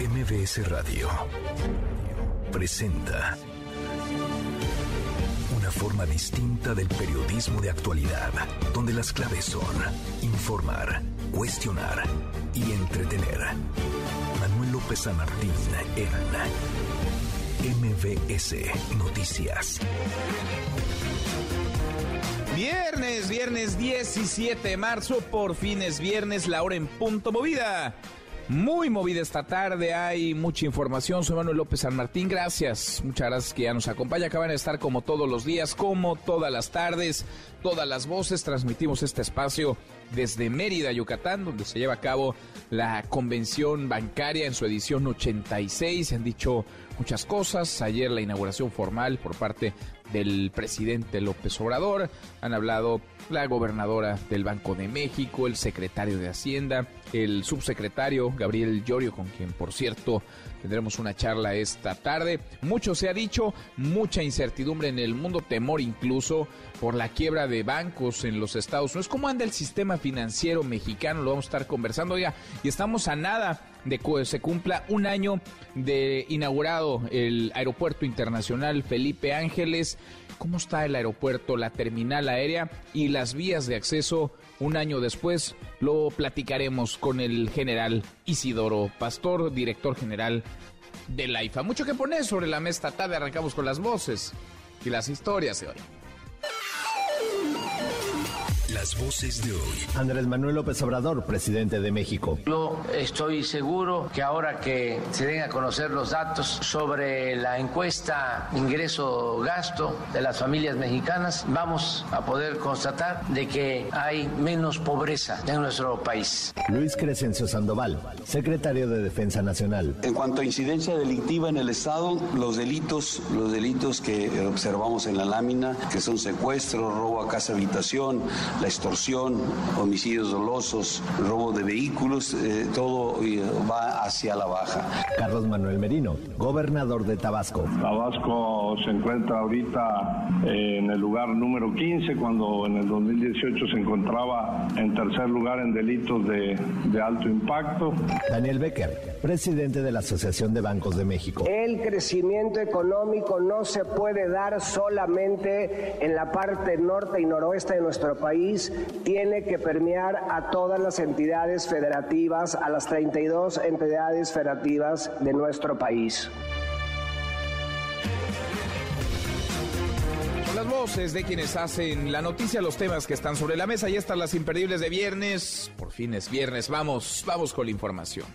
MBS Radio presenta una forma distinta del periodismo de actualidad, donde las claves son informar, cuestionar y entretener. Manuel López San Martín en MBS Noticias. Viernes, viernes 17 de marzo, por fin es viernes, la hora en punto movida. Muy movida esta tarde, hay mucha información. Soy Manuel López San Martín, gracias. Muchas gracias que ya nos acompaña. Acaban de estar como todos los días, como todas las tardes, todas las voces. Transmitimos este espacio desde Mérida, Yucatán, donde se lleva a cabo la convención bancaria en su edición 86. Se han dicho muchas cosas. Ayer la inauguración formal por parte del presidente López Obrador. Han hablado la gobernadora del Banco de México, el secretario de Hacienda, el subsecretario Gabriel Llorio, con quien por cierto tendremos una charla esta tarde. Mucho se ha dicho, mucha incertidumbre en el mundo, temor incluso por la quiebra de bancos en los Estados Unidos. ¿Cómo anda el sistema financiero mexicano? Lo vamos a estar conversando. Oiga, y estamos a nada de que se cumpla un año de inaugurado el Aeropuerto Internacional Felipe Ángeles. ¿Cómo está el aeropuerto, la terminal aérea y las vías de acceso un año después? Lo platicaremos con el general Isidoro Pastor, director general de la IFA. Mucho que poner sobre la mesa esta tarde. Arrancamos con las voces y las historias de hoy. Las voces de hoy. Andrés Manuel López Obrador, presidente de México. Yo estoy seguro que ahora que se den a conocer los datos sobre la encuesta ingreso-gasto de las familias mexicanas, vamos a poder constatar de que hay menos pobreza en nuestro país. Luis Crescencio Sandoval, secretario de Defensa Nacional. En cuanto a incidencia delictiva en el Estado, los delitos, los delitos que observamos en la lámina, que son secuestro, robo a casa habitación, la extorsión, homicidios dolosos, robo de vehículos, eh, todo eh, va hacia la baja. Carlos Manuel Merino, gobernador de Tabasco. Tabasco se encuentra ahorita en el lugar número 15, cuando en el 2018 se encontraba en tercer lugar en delitos de, de alto impacto. Daniel Becker, presidente de la Asociación de Bancos de México. El crecimiento económico no se puede dar solamente en la parte norte y noroeste de nuestro país tiene que permear a todas las entidades federativas, a las 32 entidades federativas de nuestro país. Las voces de quienes hacen la noticia, los temas que están sobre la mesa y estas las imperdibles de viernes. Por fin es viernes, vamos, vamos con la información.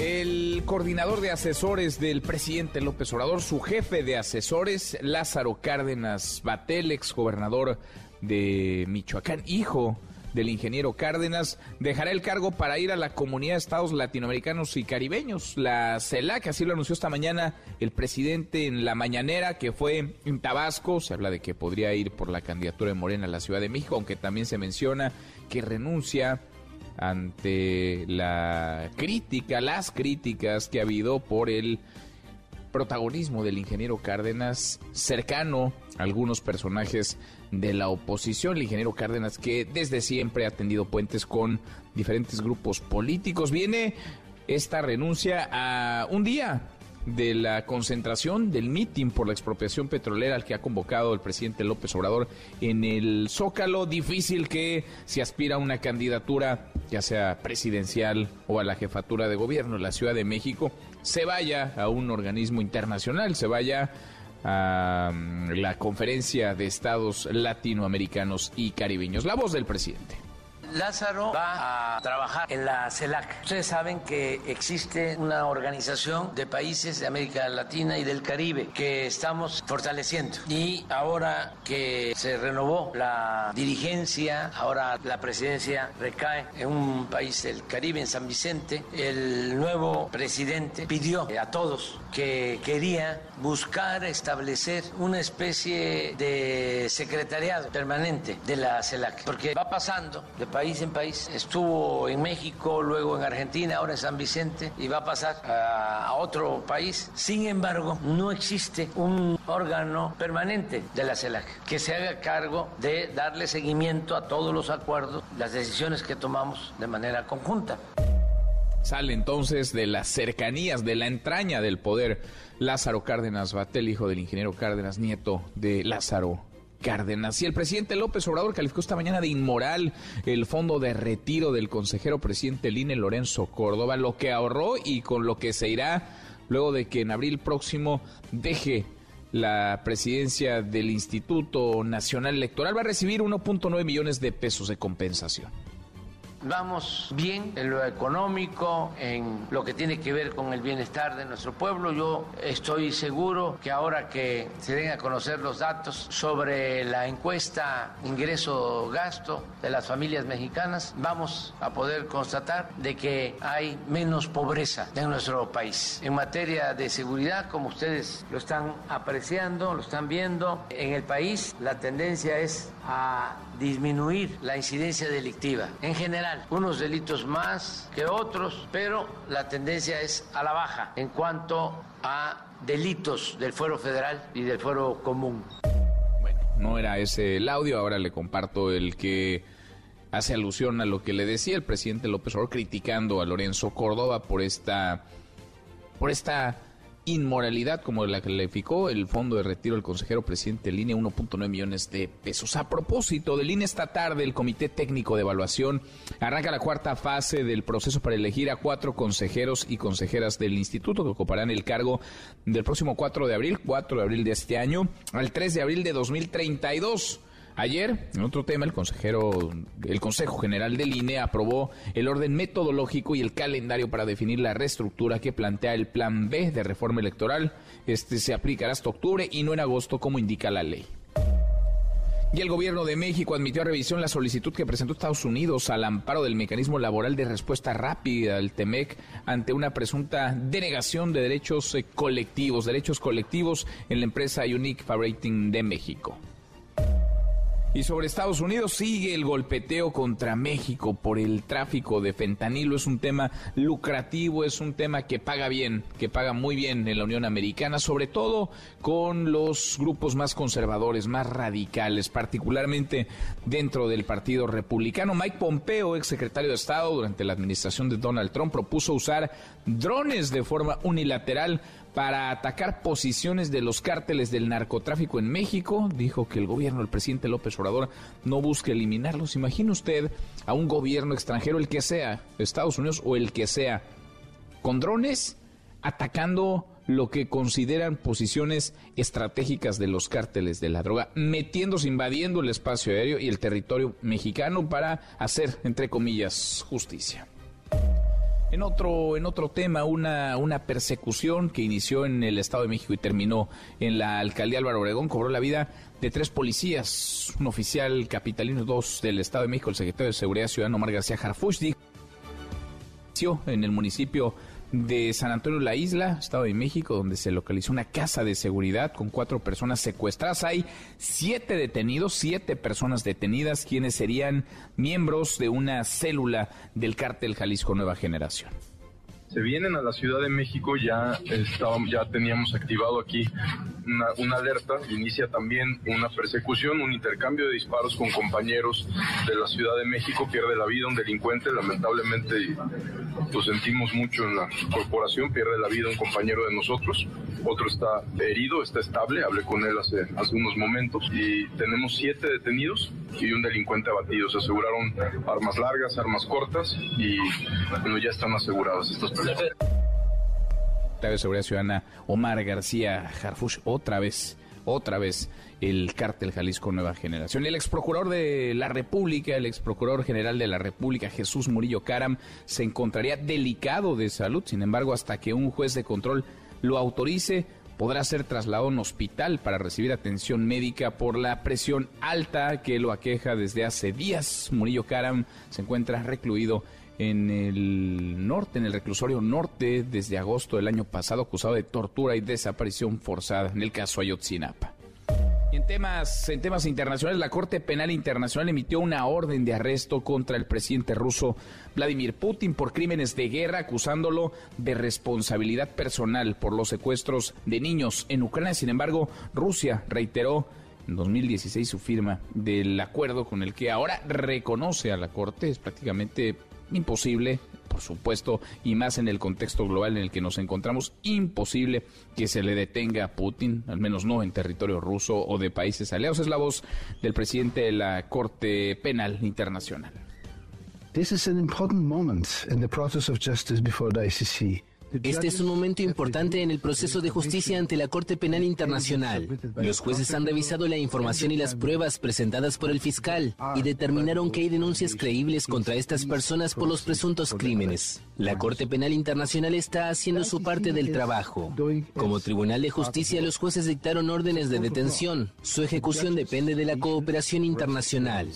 El coordinador de asesores del presidente López Obrador, su jefe de asesores, Lázaro Cárdenas Batel, ex gobernador de Michoacán, hijo del ingeniero Cárdenas, dejará el cargo para ir a la comunidad de estados latinoamericanos y caribeños, la CELAC, así lo anunció esta mañana el presidente en la mañanera que fue en Tabasco, se habla de que podría ir por la candidatura de Morena a la Ciudad de México, aunque también se menciona que renuncia ante la crítica, las críticas que ha habido por el protagonismo del ingeniero Cárdenas cercano a algunos personajes de la oposición. El ingeniero Cárdenas que desde siempre ha tendido puentes con diferentes grupos políticos. Viene esta renuncia a un día de la concentración del mitin por la expropiación petrolera al que ha convocado el presidente López Obrador en el Zócalo. Difícil que se aspira a una candidatura, ya sea presidencial o a la jefatura de gobierno en la Ciudad de México, se vaya a un organismo internacional, se vaya a mm, la conferencia de estados latinoamericanos y caribeños. La voz del presidente. Lázaro va a trabajar en la CELAC. Ustedes saben que existe una organización de países de América Latina y del Caribe que estamos fortaleciendo. Y ahora que se renovó la dirigencia, ahora la presidencia recae en un país del Caribe, en San Vicente, el nuevo presidente pidió a todos que quería buscar establecer una especie de secretariado permanente de la CELAC, porque va pasando de país país en país. Estuvo en México, luego en Argentina, ahora en San Vicente y va a pasar a, otro país. Sin embargo, no existe un órgano permanente de la CELAC que se haga cargo de darle seguimiento a todos los acuerdos, las decisiones que tomamos de manera conjunta. Sale entonces de las cercanías, de la entraña del poder, Lázaro Cárdenas Batel, hijo del ingeniero Cárdenas, nieto de Lázaro Cárdenas. Y el presidente López Obrador calificó esta mañana de inmoral el fondo de retiro del consejero presidente Line Lorenzo Córdoba, lo que ahorró y con lo que se irá luego de que en abril próximo deje la presidencia del Instituto Nacional Electoral. Va a recibir 1.9 millones de pesos de compensación. Vamos bien en lo económico, en lo que tiene que ver con el bienestar de nuestro pueblo. Yo estoy seguro que ahora que se den a conocer los datos sobre la encuesta ingreso-gasto de las familias mexicanas, vamos a poder constatar de que hay menos pobreza en nuestro país. En materia de seguridad, como ustedes lo están apreciando, lo están viendo, en el país la tendencia es a disminuir la incidencia delictiva. En general, unos delitos más que otros, pero la tendencia es a la baja en cuanto a delitos del fuero federal y del fuero común. Bueno, no era ese el audio, ahora le comparto el que hace alusión a lo que le decía el presidente López Obrador criticando a Lorenzo Córdoba por esta por esta inmoralidad, como la calificó el fondo de retiro del consejero presidente línea 1.9 millones de pesos. A propósito del INE, esta tarde el Comité Técnico de Evaluación arranca la cuarta fase del proceso para elegir a cuatro consejeros y consejeras del instituto que ocuparán el cargo del próximo 4 de abril, 4 de abril de este año, al 3 de abril de 2032. Ayer, en otro tema, el consejero, el Consejo General del INE aprobó el orden metodológico y el calendario para definir la reestructura que plantea el Plan B de reforma electoral. Este se aplicará hasta octubre y no en agosto, como indica la ley. Y el gobierno de México admitió a revisión la solicitud que presentó Estados Unidos al amparo del mecanismo laboral de respuesta rápida, el TEMEC, ante una presunta denegación de derechos eh, colectivos, derechos colectivos en la empresa Unique Fabricating de México. Y sobre Estados Unidos sigue el golpeteo contra México por el tráfico de fentanilo. Es un tema lucrativo, es un tema que paga bien, que paga muy bien en la Unión Americana, sobre todo con los grupos más conservadores, más radicales, particularmente dentro del Partido Republicano. Mike Pompeo, ex secretario de Estado durante la administración de Donald Trump, propuso usar drones de forma unilateral para atacar posiciones de los cárteles del narcotráfico en México. Dijo que el gobierno del presidente López Obrador no busca eliminarlos. Imagine usted a un gobierno extranjero, el que sea, Estados Unidos o el que sea, con drones atacando lo que consideran posiciones estratégicas de los cárteles de la droga, metiéndose, invadiendo el espacio aéreo y el territorio mexicano para hacer, entre comillas, justicia. En otro, en otro tema, una, una persecución que inició en el Estado de México y terminó en la alcaldía Álvaro Obregón cobró la vida de tres policías, un oficial capitalino, dos del Estado de México, el secretario de Seguridad Ciudadano Omar García Harfuch, en el municipio de San Antonio la Isla, Estado de México, donde se localizó una casa de seguridad con cuatro personas secuestradas. Hay siete detenidos, siete personas detenidas, quienes serían miembros de una célula del cártel Jalisco Nueva Generación se vienen a la Ciudad de México, ya estábamos, ya teníamos activado aquí una, una, alerta, inicia también una persecución, un intercambio de disparos con compañeros de la Ciudad de México, pierde la vida un delincuente, lamentablemente lo sentimos mucho en la corporación, pierde la vida un compañero de nosotros, otro está herido, está estable, hablé con él hace, hace unos momentos y tenemos siete detenidos y un delincuente abatido, se aseguraron armas largas, armas cortas y bueno, ya están aseguradas estas personas. de Seguridad Ciudadana Omar García Harfush, otra vez, otra vez el cártel Jalisco Nueva Generación. El ex procurador de la República, el ex procurador general de la República, Jesús Murillo Caram, se encontraría delicado de salud. Sin embargo, hasta que un juez de control lo autorice, podrá ser trasladado a un hospital para recibir atención médica por la presión alta que lo aqueja desde hace días. Murillo Caram se encuentra recluido en el norte, en el reclusorio norte, desde agosto del año pasado, acusado de tortura y desaparición forzada en el caso Ayotzinapa. En temas, en temas internacionales, la Corte Penal Internacional emitió una orden de arresto contra el presidente ruso Vladimir Putin por crímenes de guerra, acusándolo de responsabilidad personal por los secuestros de niños en Ucrania. Sin embargo, Rusia reiteró en 2016 su firma del acuerdo con el que ahora reconoce a la Corte. Es prácticamente imposible, por supuesto, y más en el contexto global en el que nos encontramos, imposible que se le detenga a Putin, al menos no en territorio ruso o de países aliados. Es la voz del presidente de la Corte Penal Internacional. This is an important moment in the process of justice before the ICC. Este es un momento importante en el proceso de justicia ante la Corte Penal Internacional. Los jueces han revisado la información y las pruebas presentadas por el fiscal y determinaron que hay denuncias creíbles contra estas personas por los presuntos crímenes. La Corte Penal Internacional está haciendo su parte del trabajo. Como Tribunal de Justicia, los jueces dictaron órdenes de detención. Su ejecución depende de la cooperación internacional.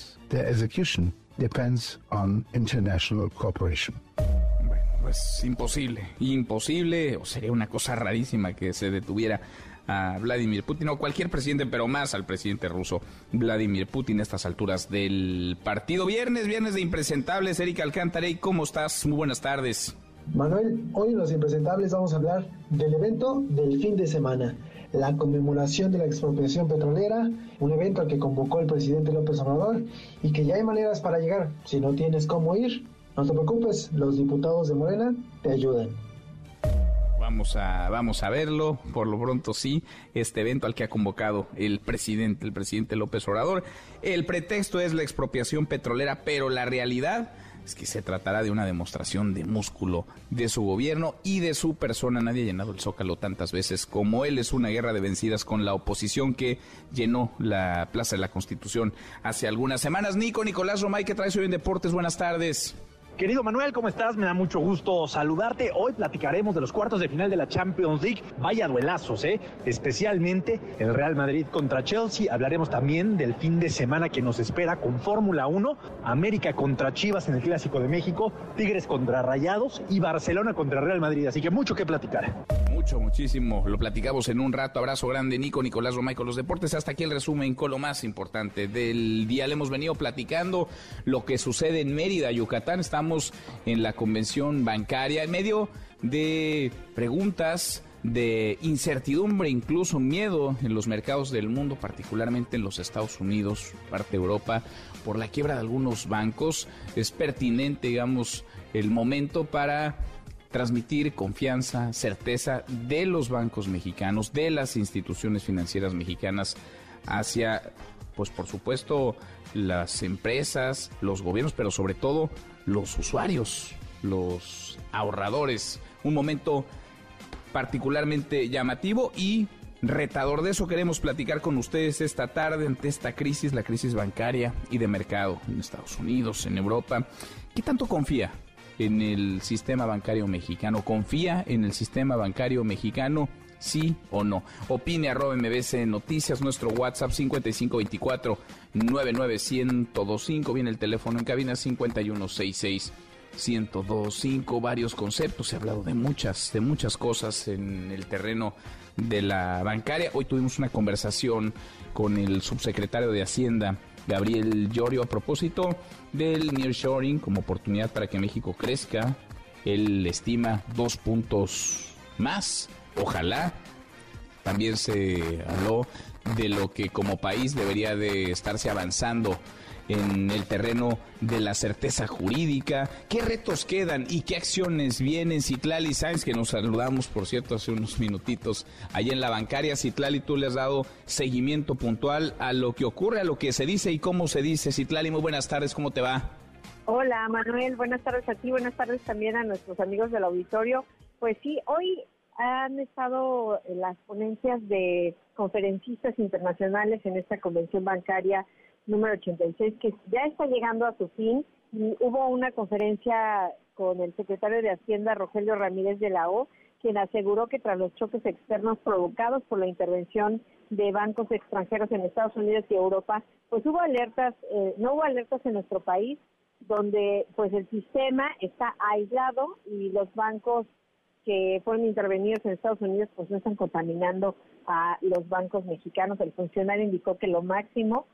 Pues imposible, imposible, o sería una cosa rarísima que se detuviera a Vladimir Putin o cualquier presidente, pero más al presidente ruso Vladimir Putin a estas alturas del partido. Viernes, viernes de impresentables. Erika Alcántara, ¿cómo estás? Muy buenas tardes. Manuel, hoy en Los Impresentables vamos a hablar del evento del fin de semana, la conmemoración de la expropiación petrolera, un evento al que convocó el presidente López Obrador y que ya hay maneras para llegar. Si no tienes cómo ir, no te preocupes, los diputados de Morena te ayudan. Vamos a, vamos a verlo, por lo pronto sí, este evento al que ha convocado el presidente, el presidente López Obrador. El pretexto es la expropiación petrolera, pero la realidad es que se tratará de una demostración de músculo de su gobierno y de su persona. Nadie ha llenado el zócalo tantas veces como él. Es una guerra de vencidas con la oposición que llenó la Plaza de la Constitución hace algunas semanas. Nico, Nicolás Romay, ¿qué traes hoy en Deportes? Buenas tardes. Querido Manuel, ¿cómo estás? Me da mucho gusto saludarte. Hoy platicaremos de los cuartos de final de la Champions League. Vaya duelazos, ¿eh? Especialmente el Real Madrid contra Chelsea. Hablaremos también del fin de semana que nos espera con Fórmula 1, América contra Chivas en el Clásico de México, Tigres contra Rayados y Barcelona contra Real Madrid. Así que mucho que platicar. Mucho, muchísimo. Lo platicamos en un rato. Abrazo grande, Nico, Nicolás Romay con los deportes. Hasta aquí el resumen con lo más importante del día. Le hemos venido platicando lo que sucede en Mérida, Yucatán. Estamos en la convención bancaria en medio de preguntas de incertidumbre, incluso miedo en los mercados del mundo, particularmente en los Estados Unidos, parte de Europa, por la quiebra de algunos bancos. Es pertinente, digamos, el momento para transmitir confianza, certeza de los bancos mexicanos, de las instituciones financieras mexicanas hacia, pues por supuesto, las empresas, los gobiernos, pero sobre todo los usuarios, los ahorradores. Un momento particularmente llamativo y retador. De eso queremos platicar con ustedes esta tarde ante esta crisis, la crisis bancaria y de mercado en Estados Unidos, en Europa. ¿Qué tanto confía en el sistema bancario mexicano? ¿Confía en el sistema bancario mexicano? Sí o no. Opine arroba MBC Noticias, nuestro WhatsApp 5524 99125, viene el teléfono en cabina 5166 1025, varios conceptos, ha hablado de muchas, de muchas cosas en el terreno de la bancaria. Hoy tuvimos una conversación con el subsecretario de Hacienda, Gabriel Llorio, a propósito del nearshoring como oportunidad para que México crezca. Él estima dos puntos más Ojalá. También se habló de lo que como país debería de estarse avanzando en el terreno de la certeza jurídica, qué retos quedan y qué acciones vienen. Citlali Sáenz, que nos saludamos, por cierto, hace unos minutitos allá en la bancaria. Citlali, tú le has dado seguimiento puntual a lo que ocurre, a lo que se dice y cómo se dice. Citlali, muy buenas tardes, ¿cómo te va? Hola, Manuel, buenas tardes a ti, buenas tardes también a nuestros amigos del auditorio. Pues sí, hoy han estado las ponencias de conferencistas internacionales en esta convención bancaria número 86 que ya está llegando a su fin y hubo una conferencia con el secretario de Hacienda Rogelio Ramírez de la O quien aseguró que tras los choques externos provocados por la intervención de bancos extranjeros en Estados Unidos y Europa, pues hubo alertas, eh, no hubo alertas en nuestro país donde pues el sistema está aislado y los bancos que fueron intervenidos en Estados Unidos pues no están contaminando a los bancos mexicanos. El funcionario indicó que lo máximo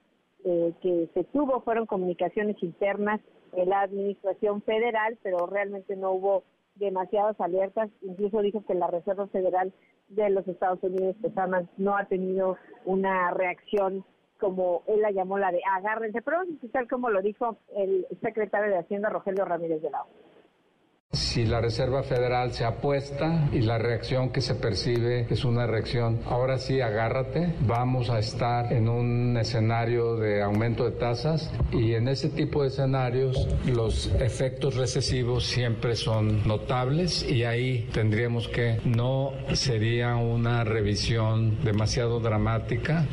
eh, que se tuvo fueron comunicaciones internas de la administración federal, pero realmente no hubo demasiadas alertas. Incluso dijo que la Reserva Federal de los Estados Unidos pues, no ha tenido una reacción como él la llamó la de agárrense, pero escuchar como lo dijo el secretario de Hacienda Rogelio Ramírez de la Si la Reserva Federal se apuesta y la reacción que se percibe es una reacción, ahora sí agárrate, vamos a estar en un escenario de aumento de tasas y en ese tipo de escenarios los efectos recesivos siempre son notables y ahí tendríamos que no sería una revisión demasiado dramática.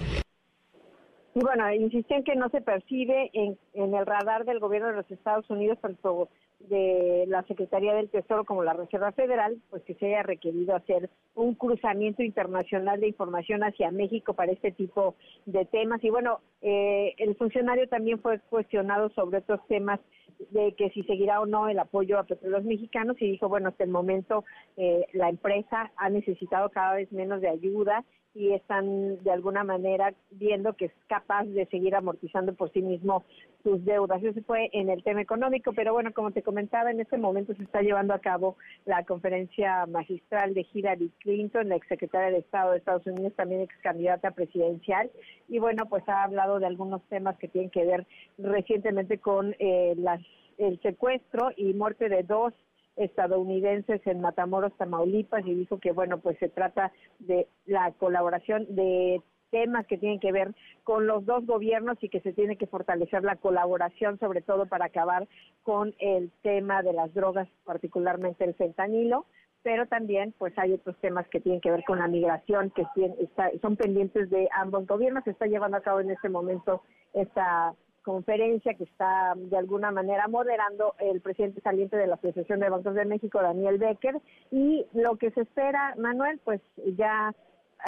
Y bueno, insistí en que no se percibe en, en el radar del gobierno de los Estados Unidos, tanto de la Secretaría del Tesoro como la Reserva Federal, pues que se haya requerido hacer un cruzamiento internacional de información hacia México para este tipo de temas. Y bueno, eh, el funcionario también fue cuestionado sobre otros temas de que si seguirá o no el apoyo a petróleos mexicanos y dijo, bueno, hasta el momento eh, la empresa ha necesitado cada vez menos de ayuda y están de alguna manera viendo que es capaz de seguir amortizando por sí mismo sus deudas. Eso fue en el tema económico, pero bueno, como te comentaba, en este momento se está llevando a cabo la conferencia magistral de Hillary Clinton, la exsecretaria de Estado de Estados Unidos, también ex candidata presidencial, y bueno, pues ha hablado de algunos temas que tienen que ver recientemente con eh, el secuestro y muerte de dos estadounidenses en Matamoros, Tamaulipas, y dijo que, bueno, pues se trata de la colaboración de temas que tienen que ver con los dos gobiernos y que se tiene que fortalecer la colaboración, sobre todo para acabar con el tema de las drogas, particularmente el fentanilo, pero también pues hay otros temas que tienen que ver con la migración que son pendientes de ambos gobiernos. Se está llevando a cabo en este momento esta conferencia que está de alguna manera moderando el presidente saliente de la Asociación de Bancos de México, Daniel Becker, y lo que se espera, Manuel, pues ya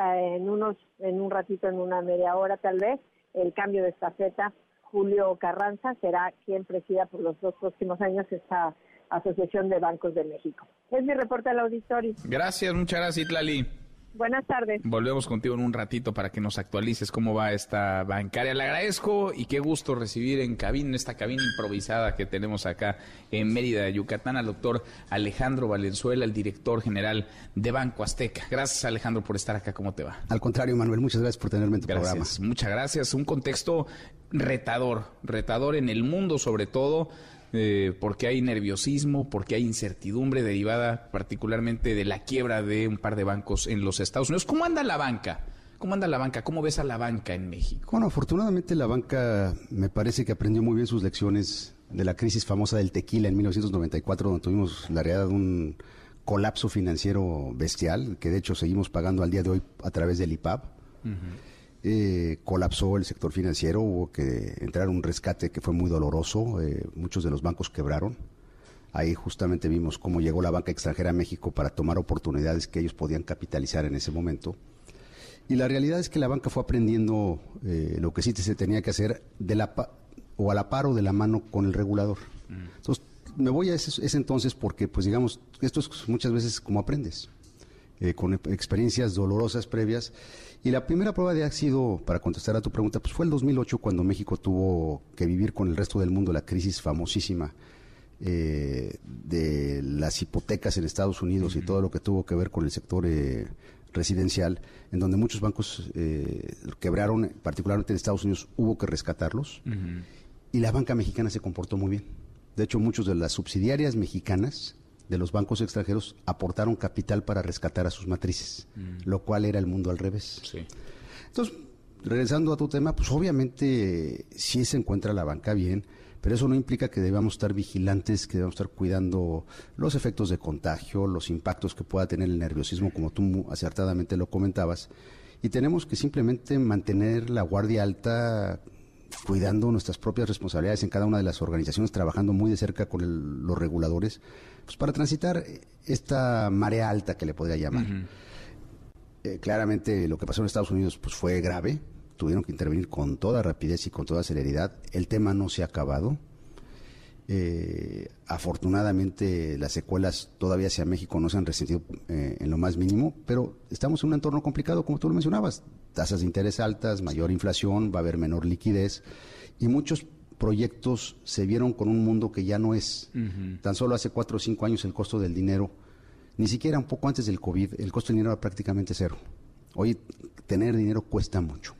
eh, en unos, en un ratito, en una media hora tal vez, el cambio de estafeta, Julio Carranza será quien presida por los dos próximos años esta Asociación de Bancos de México. Es mi reporte al auditorio. Gracias, muchas gracias, Itlali. Buenas tardes. Volvemos contigo en un ratito para que nos actualices cómo va esta bancaria. Le agradezco y qué gusto recibir en cabina, en esta cabina improvisada que tenemos acá en Mérida, Yucatán, al doctor Alejandro Valenzuela, el director general de Banco Azteca. Gracias, Alejandro, por estar acá. ¿Cómo te va? Al contrario, Manuel, muchas gracias por tenerme en tu gracias, programa. Muchas gracias. Un contexto retador, retador en el mundo sobre todo eh, porque hay nerviosismo, porque hay incertidumbre derivada particularmente de la quiebra de un par de bancos en los Estados Unidos. ¿Cómo anda la banca? ¿Cómo anda la banca? ¿Cómo ves a la banca en México? Bueno, afortunadamente la banca me parece que aprendió muy bien sus lecciones de la crisis famosa del tequila en 1994, donde tuvimos la realidad de un colapso financiero bestial, que de hecho seguimos pagando al día de hoy a través del IPAB. Eh, colapsó el sector financiero, hubo que entrar un rescate que fue muy doloroso, eh, muchos de los bancos quebraron. Ahí justamente vimos cómo llegó la banca extranjera a México para tomar oportunidades que ellos podían capitalizar en ese momento. Y la realidad es que la banca fue aprendiendo eh, lo que sí se tenía que hacer de la o a la par o de la mano con el regulador. Mm. Entonces, me voy a ese, ese, entonces porque, pues digamos, esto es muchas veces como aprendes, con experiencias dolorosas previas y la primera prueba de ha sido, para contestar a tu pregunta, pues fue el 2008 cuando México tuvo que vivir con el resto del mundo la crisis famosísima eh, de las hipotecas en Estados Unidos y todo lo que tuvo que ver con el sector eh, residencial, en donde muchos bancos eh, quebraron, particularmente en Estados Unidos, hubo que rescatarlos. Y la banca mexicana se comportó muy bien. De hecho, muchos de las subsidiarias mexicanas de los bancos extranjeros aportaron capital para rescatar a sus matrices, mm. lo cual era el mundo al revés. Entonces, regresando a tu tema, pues obviamente sí se encuentra la banca bien, pero eso no implica que debamos estar vigilantes, que debamos estar cuidando los efectos de contagio, los impactos que pueda tener el nerviosismo, como tú acertadamente lo comentabas, y tenemos que simplemente mantener la guardia alta cuidando nuestras propias responsabilidades en cada una de las organizaciones, trabajando muy de cerca con los reguladores, pues para transitar esta marea alta que le podría llamar. Eh, claramente lo que pasó en Estados Unidos pues fue grave, tuvieron que intervenir con toda rapidez y con toda celeridad. El tema no se ha acabado. Eh, afortunadamente las secuelas todavía hacia México no se han resentido eh, en lo más mínimo, pero estamos en un entorno complicado, como tú lo mencionabas. Tasas de interés altas, mayor inflación, va a haber menor liquidez y muchos proyectos se vieron con un mundo que ya no es. Tan solo hace cuatro o cinco años el costo del dinero, ni siquiera un poco antes del COVID, el costo del dinero era prácticamente cero. Hoy tener dinero cuesta mucho.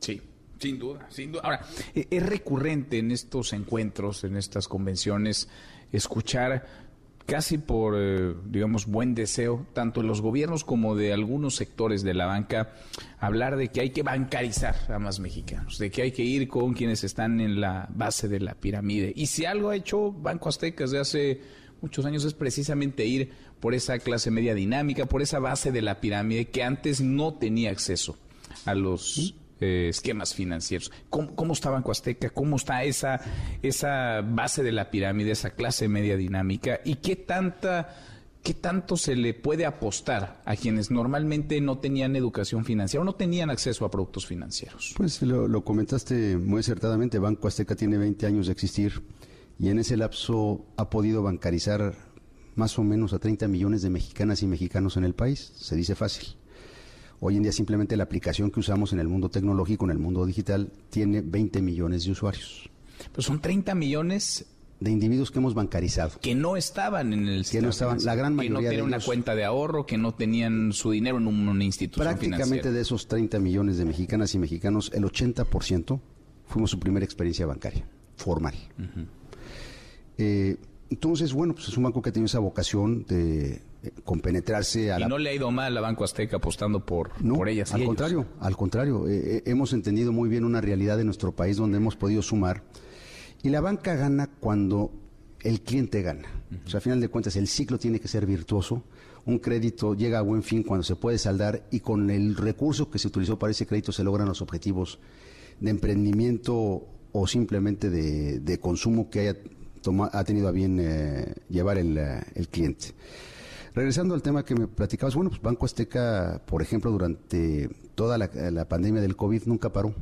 Sí, sin duda, sin duda. Ahora, e, es recurrente en estos encuentros, en estas convenciones, escuchar casi por, eh, digamos, buen deseo, tanto de los gobiernos como de algunos sectores de la banca, hablar de que hay que bancarizar a más mexicanos, de que hay que ir con quienes están en la base de la pirámide. Y si algo ha hecho Banco Azteca desde hace muchos años es precisamente ir por esa clase media dinámica, por esa base de la pirámide que antes no tenía acceso a los eh, esquemas financieros. ¿Cómo, está Banco Azteca? ¿Cómo está esa, esa base de la pirámide, esa clase media dinámica? ¿Y qué tanta... ¿Qué tanto se le puede apostar a quienes normalmente no tenían educación financiera o no tenían acceso a productos financieros? Pues lo, lo comentaste muy acertadamente. Banco Azteca tiene 20 años de existir y en ese lapso ha podido bancarizar más o menos a 30 millones de mexicanas y mexicanos en el país. Se dice fácil. Hoy en día simplemente la aplicación que usamos en el mundo tecnológico, en el mundo digital, tiene 20 millones de usuarios. Pues son 30 millones de individuos que hemos bancarizado. Que no estaban en el sistema. Que no estaban, la gran mayoría Que no tenían una cuenta de ahorro, que no tenían su dinero en una institución Prácticamente de esos 30 millones de mexicanas y mexicanos, el 80% fuimos su primera experiencia bancaria, formal. Entonces, bueno, pues es un banco que ha tenido esa vocación de eh, compenetrarse a y no le ha ido mal a Banco Azteca apostando por, por ellas. al contrario, al contrario. Eh, eh, hemos entendido muy bien una realidad de nuestro país donde hemos podido sumar. Y la banca gana cuando el cliente gana. O sea, a final de cuentas, el ciclo tiene que ser virtuoso. Un crédito llega a buen fin cuando se puede saldar y con el recurso que se utilizó para ese crédito se logran los objetivos de emprendimiento o simplemente de, de consumo que haya ha tenido a bien eh, llevar eh, el, cliente. Regresando al tema que me platicabas, bueno, pues Banco Azteca, por ejemplo, durante toda la, pandemia del COVID nunca paró.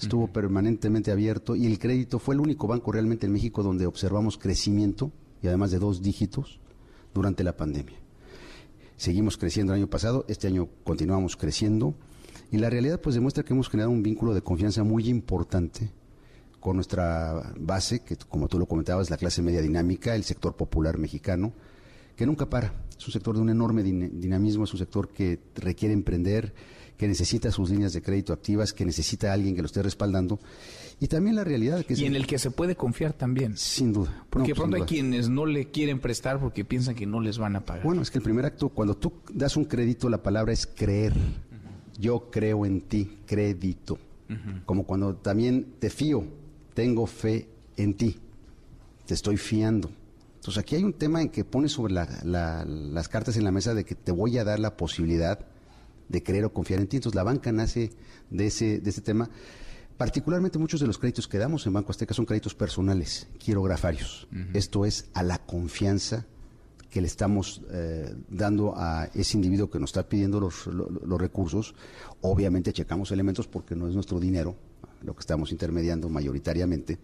Estuvo permanentemente abierto y el crédito fue el único banco realmente en México donde observamos crecimiento y además de dos dígitos durante la pandemia. Seguimos creciendo el año pasado, este año continuamos creciendo y la realidad pues demuestra que hemos generado un vínculo de confianza muy importante con nuestra base, que como tú lo comentabas, la clase media dinámica, el sector popular mexicano, que nunca para. Es un sector de un enorme dinamismo, es un sector que requiere emprender, que necesita sus líneas de crédito activas, que necesita a alguien que lo esté respaldando. Y también la realidad que... Y en el que se puede confiar también. Sin duda. Porque pronto hay quienes no le quieren prestar porque piensan que no les van a pagar. Bueno, es que el primer acto, cuando tú das un crédito, la palabra es creer. Yo creo en ti, crédito. Como cuando también te fío, tengo fe en ti, te estoy fiando. Entonces aquí hay un tema en que pones sobre las cartas en la mesa de que te voy a dar la posibilidad de creer o confiar en ti. Entonces la banca nace de ese, de ese tema. Particularmente muchos de los créditos que damos en Banco Azteca son créditos personales, quirografarios. Esto es a la confianza que le estamos eh, dando a ese individuo que nos está pidiendo los, los recursos. Obviamente checamos elementos porque no es nuestro dinero, lo que estamos intermediando mayoritariamente.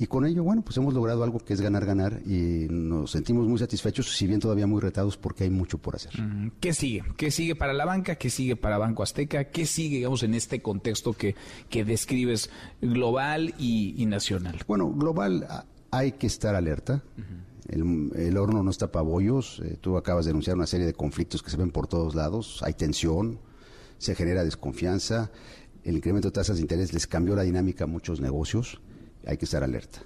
Y con ello, bueno, pues hemos logrado algo que es ganar, ganar y nos sentimos muy satisfechos, si bien todavía muy retados porque hay mucho por hacer. ¿Qué sigue? ¿Qué sigue para la banca? ¿Qué sigue para Banco Azteca? ¿Qué sigue, digamos, en este contexto que, que describes global y, nacional? Bueno, global hay que estar alerta. el, horno no está para bollos. Eh, tú acabas de denunciar una serie de conflictos que se ven por todos lados. Hay tensión, se genera desconfianza el incremento de tasas de interés les cambió la dinámica a muchos negocios, hay que estar alerta.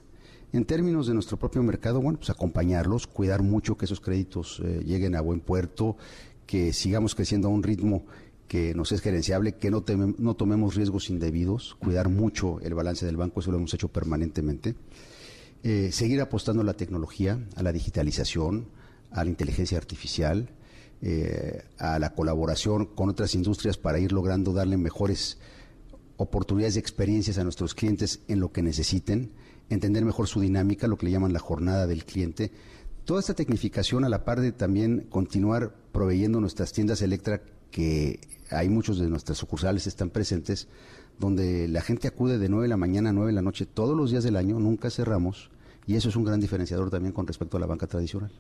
En términos de nuestro propio mercado, bueno, pues acompañarlos, cuidar mucho que esos créditos eh, lleguen a buen puerto, que sigamos creciendo a un ritmo que nos es gerenciable, que no, tomemos riesgos indebidos, cuidar mucho el balance del banco, eso lo hemos hecho permanentemente. Eh, seguir apostando a la tecnología, a la digitalización, a la inteligencia artificial, eh, a la colaboración con otras industrias para ir logrando darle mejores oportunidades y experiencias a nuestros clientes en lo que necesiten, entender mejor su dinámica, lo que le llaman la jornada del cliente. Toda esta tecnificación a la par de también continuar proveyendo nuestras tiendas Electra, que hay muchos de nuestras sucursales están presentes, donde la gente acude de 9 de la mañana a 9 de la noche todos los días del año, nunca cerramos, y eso es un gran diferenciador también con respecto a la banca tradicional.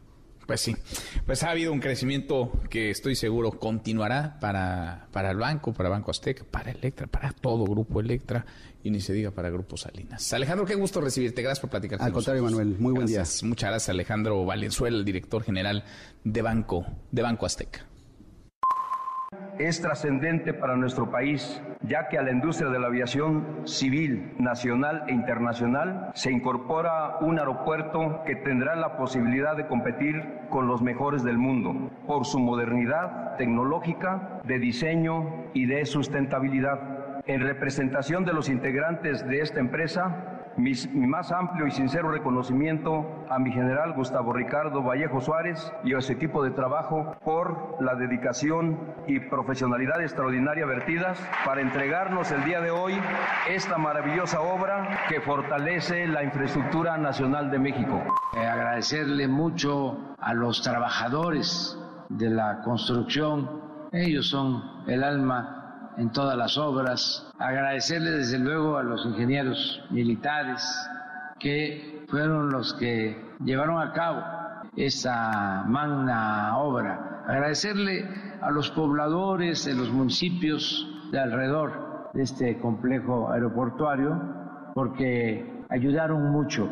Pues sí, pues ha habido un crecimiento que estoy seguro continuará para, para el banco, para Banco Azteca, para Electra, para todo Grupo Electra y ni se diga para Grupo Salinas. Alejandro, qué gusto recibirte. Gracias por platicar Al contrario, Manuel, muy buen día. Muchas gracias, Alejandro Valenzuela, el director general de Banco, de Banco Azteca. Es trascendente para nuestro país, ya que a la industria de la aviación civil, nacional e internacional se incorpora un aeropuerto que tendrá la posibilidad de competir con los mejores del mundo por su modernidad tecnológica, de diseño y de sustentabilidad. En representación de los integrantes de esta empresa, mi, más amplio y sincero reconocimiento a mi general Gustavo Ricardo Vallejo Suárez y a su equipo de trabajo por la dedicación y profesionalidad extraordinaria vertidas para entregarnos el día de hoy esta maravillosa obra que fortalece la infraestructura nacional de México. Eh, agradecerle mucho a los trabajadores de la construcción, ellos son el alma en todas las obras. Agradecerle desde luego a los ingenieros militares que fueron los que llevaron a cabo esa magna obra. Agradecerle a los pobladores de los municipios de alrededor de este complejo aeroportuario porque ayudaron mucho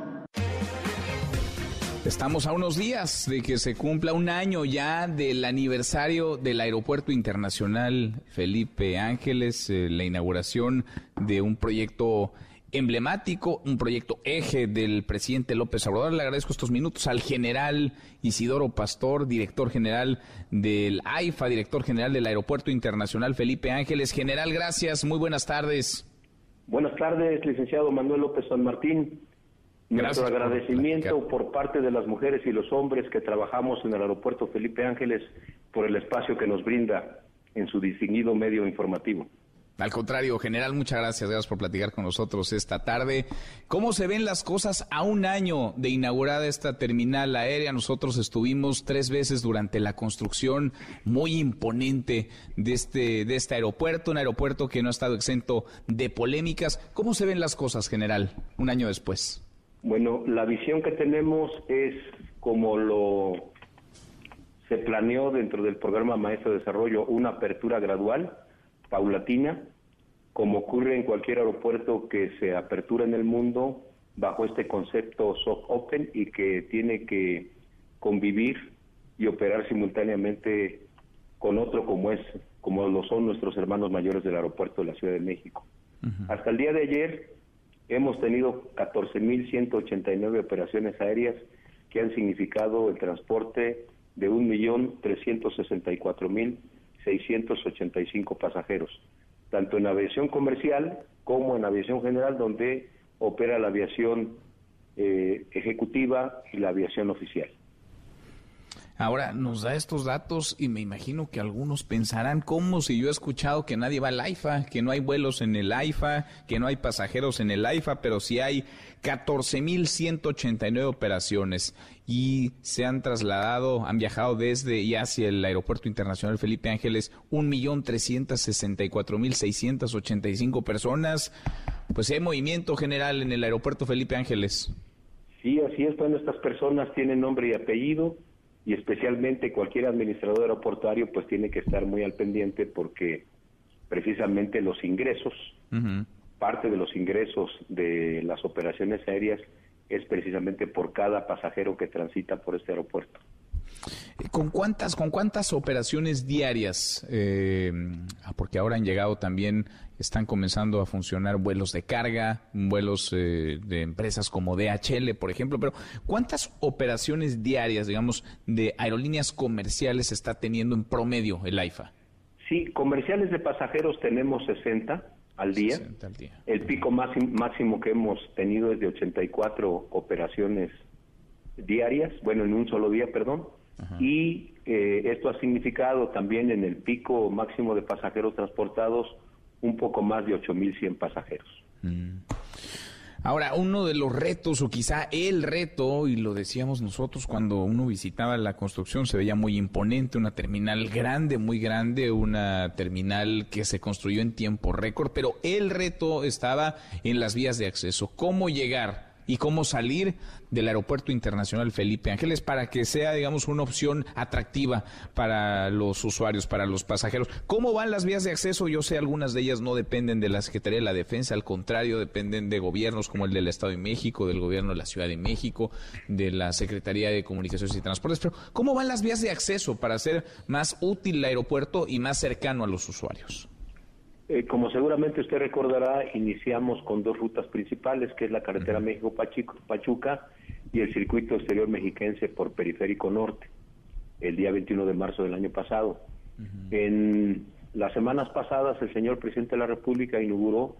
Estamos a unos días de que se cumpla un año ya del aniversario del Aeropuerto Internacional Felipe Ángeles, eh, la inauguración de un proyecto emblemático, un proyecto eje del presidente López Obrador. Le agradezco estos minutos al general Isidoro Pastor, director general del AIFA, director general del Aeropuerto Internacional Felipe Ángeles. General, gracias, muy buenas tardes. Buenas tardes, licenciado Manuel López San Martín. Nuestro agradecimiento por, parte de las mujeres y los hombres que trabajamos en el aeropuerto Felipe Ángeles por el espacio que nos brinda en su distinguido medio informativo. Al contrario, general, muchas gracias. Gracias por platicar con nosotros esta tarde. ¿Cómo se ven las cosas a un año de inaugurada esta terminal aérea? Nosotros estuvimos tres veces durante la construcción muy imponente de este, de este aeropuerto, un aeropuerto que no ha estado exento de polémicas. ¿Cómo se ven las cosas, general, un año después? Bueno, la visión que tenemos es como lo se planeó dentro del programa Maestro de Desarrollo, una apertura gradual, paulatina, como ocurre en cualquier aeropuerto que se apertura en el mundo bajo este concepto soft open y que tiene que convivir y operar simultáneamente con otro como es como lo son nuestros hermanos mayores del aeropuerto de la Ciudad de México. Hasta el día de ayer Hemos tenido 14.189 operaciones aéreas que han significado el transporte de 1.364.685 pasajeros, tanto en aviación comercial como en aviación general, donde opera la aviación eh, ejecutiva y la aviación oficial. Ahora nos da estos datos y me imagino que algunos pensarán como si yo he escuchado que nadie va al AIFA, que no hay vuelos en el AIFA, que no hay pasajeros en el AIFA, pero sí hay 14.189 operaciones y se han trasladado, han viajado desde y hacia el Aeropuerto Internacional Felipe Ángeles 1.364.685 personas. Pues hay movimiento general en el Aeropuerto Felipe Ángeles. Sí, así es. Estas personas tienen nombre y apellido y especialmente cualquier administrador aeroportuario pues tiene que estar muy al pendiente porque precisamente los ingresos, parte de los ingresos de las operaciones aéreas es precisamente por cada pasajero que transita por este aeropuerto. ¿Con cuántas, con cuántas operaciones diarias? Eh, porque ahora han llegado también, están comenzando a funcionar vuelos de carga, vuelos eh, de empresas como DHL, por ejemplo, pero ¿cuántas operaciones diarias, digamos, de aerolíneas comerciales está teniendo en promedio el AIFA? Sí, comerciales de pasajeros tenemos 60 al día. 60 al día. El pico máximo que hemos tenido es de 84 operaciones diarias, bueno, en un solo día, perdón y eh, esto ha significado también en el pico máximo de pasajeros transportados un poco más de 8.100 pasajeros. Mm. Ahora, uno de los retos, o quizá el reto, y lo decíamos nosotros cuando uno visitaba la construcción, se veía muy imponente, una terminal grande, muy grande, una terminal que se construyó en tiempo récord, pero el reto estaba en las vías de acceso. ¿Cómo llegar y cómo salir del Aeropuerto Internacional Felipe Ángeles para que sea, digamos, una opción atractiva para los usuarios, para los pasajeros. ¿Cómo van las vías de acceso? Yo sé, algunas de ellas no dependen de la Secretaría de la Defensa, al contrario, dependen de gobiernos como el del Estado de México, del gobierno de la Ciudad de México, de la Secretaría de Comunicaciones y Transportes. Pero, ¿cómo van las vías de acceso para hacer más útil el aeropuerto y más cercano a los usuarios? Eh, como seguramente usted recordará, iniciamos con dos rutas principales, que es la carretera México-Pachuca y el circuito exterior mexiquense por Periférico Norte, el día 21 de marzo del año pasado. En las semanas pasadas, el señor presidente de la República inauguró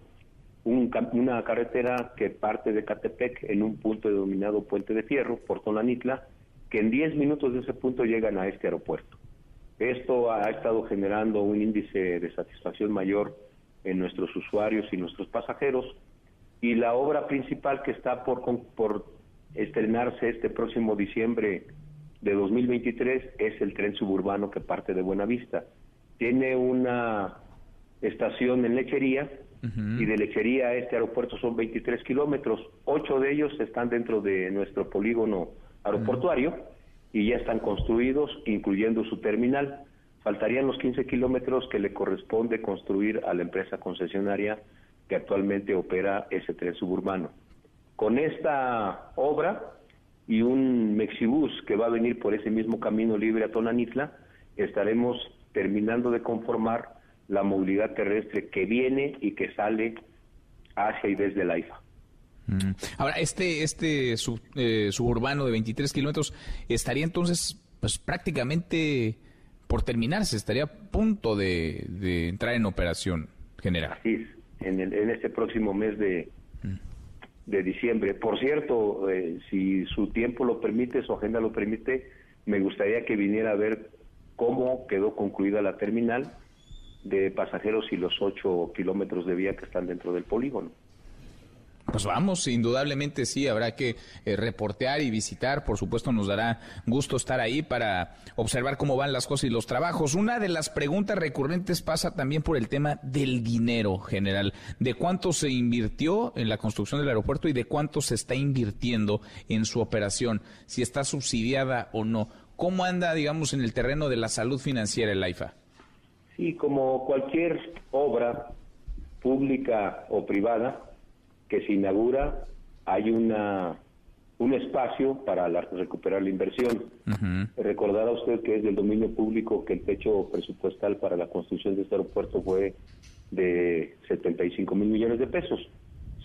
una carretera que parte de Catepec en un punto denominado Puente de Fierro, por Tonanitla, que en 10 minutos de ese punto llegan a este aeropuerto. Esto ha estado generando un índice de satisfacción mayor en nuestros usuarios y nuestros pasajeros. Y la obra principal que está por, por estrenarse este próximo diciembre de 2023 es el tren suburbano que parte de Buenavista. Tiene una estación en Lechería y de Lechería a este aeropuerto son 23 kilómetros. Ocho de ellos están dentro de nuestro polígono aeroportuario y ya están construidos, incluyendo su terminal. Faltarían los 15 kilómetros que le corresponde construir a la empresa concesionaria que actualmente opera ese tren suburbano. Con esta obra y un Mexibus que va a venir por ese mismo camino libre a Tonanitla, estaremos terminando de conformar la movilidad terrestre que viene y que sale hacia y desde la IFA. Ahora, este, este eh, suburbano de 23 kilómetros estaría entonces pues prácticamente por terminarse, estaría a punto de, entrar en operación general. Sí, en, en este próximo mes de, mm. de diciembre. Por cierto, eh, si su tiempo lo permite, su agenda lo permite, me gustaría que viniera a ver cómo quedó concluida la terminal de pasajeros y los 8 kilómetros de vía que están dentro del polígono. Pues vamos, indudablemente sí, habrá que eh, reportear y visitar, por supuesto nos dará gusto estar ahí para observar cómo van las cosas y los trabajos. Una de las preguntas recurrentes pasa también por el tema del dinero general, de cuánto se invirtió en la construcción del aeropuerto y de cuánto se está invirtiendo en su operación, si está subsidiada o no. ¿Cómo anda, digamos, en el terreno de la salud financiera el AIFA? Sí, como cualquier obra pública o privada, que se inaugura, hay una un espacio para recuperar la inversión. Recordará usted que es del dominio público que el techo presupuestal para la construcción de este aeropuerto fue de 75 mil millones de pesos.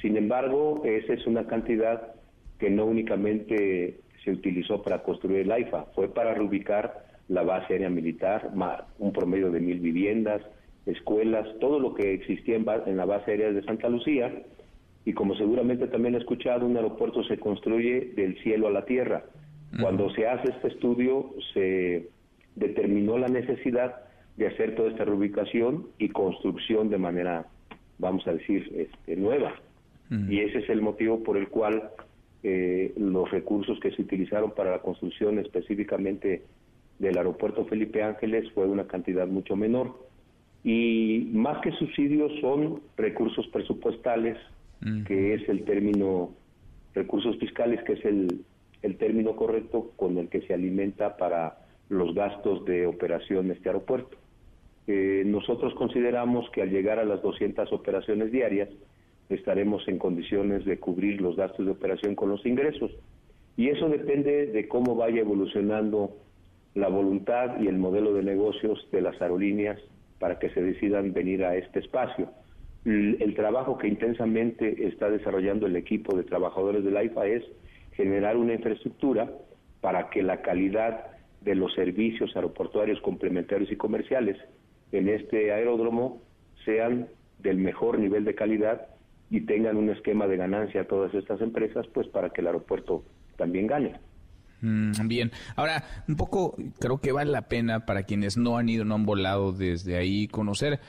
Sin embargo, esa es una cantidad que no únicamente se utilizó para construir el AIFA, fue para reubicar la base aérea militar, un promedio de mil viviendas, escuelas, todo lo que existía en, en la base aérea de Santa Lucía y como seguramente también he escuchado, un aeropuerto se construye del cielo a la tierra. Cuando se hace este estudio, se determinó la necesidad de hacer toda esta reubicación y construcción de manera, vamos a decir, este, nueva. Y ese es el motivo por el cual eh, los recursos que se utilizaron para la construcción específicamente del aeropuerto Felipe Ángeles fue una cantidad mucho menor. Y más que subsidios son recursos presupuestales que es el término recursos fiscales, que es el, el término correcto con el que se alimenta para los gastos de operación este aeropuerto. Eh, nosotros consideramos que al llegar a las 200 operaciones diarias estaremos en condiciones de cubrir los gastos de operación con los ingresos. Y eso depende de cómo vaya evolucionando la voluntad y el modelo de negocios de las aerolíneas para que se decidan venir a este espacio el trabajo que intensamente está desarrollando el equipo de trabajadores de la IFA es generar una infraestructura para que la calidad de los servicios aeroportuarios complementarios y comerciales en este aeródromo sean del mejor nivel de calidad y tengan un esquema de ganancia a todas estas empresas, pues para que el aeropuerto también gane. Mm, bien, ahora un poco creo que vale la pena para quienes no han ido, no han volado desde ahí, conocer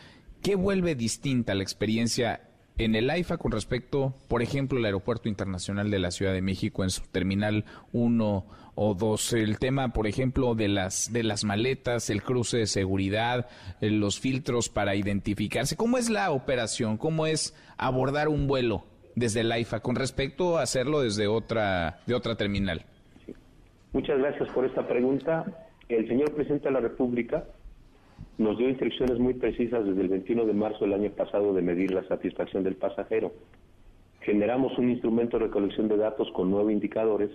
¿Qué vuelve distinta la experiencia en el AIFA con respecto, por ejemplo, al Aeropuerto Internacional de la Ciudad de México en su terminal 1 o 2? El tema, por ejemplo, de las, de las maletas, el cruce de seguridad, los filtros para identificarse. ¿Cómo es la operación? ¿Cómo es abordar un vuelo desde el AIFA con respecto a hacerlo desde otra, de otra terminal? Muchas gracias por esta pregunta. El señor presidente de la República nos dio instrucciones muy precisas desde el 21 de marzo del año pasado de medir la satisfacción del pasajero. Generamos un instrumento de recolección de datos con nueve indicadores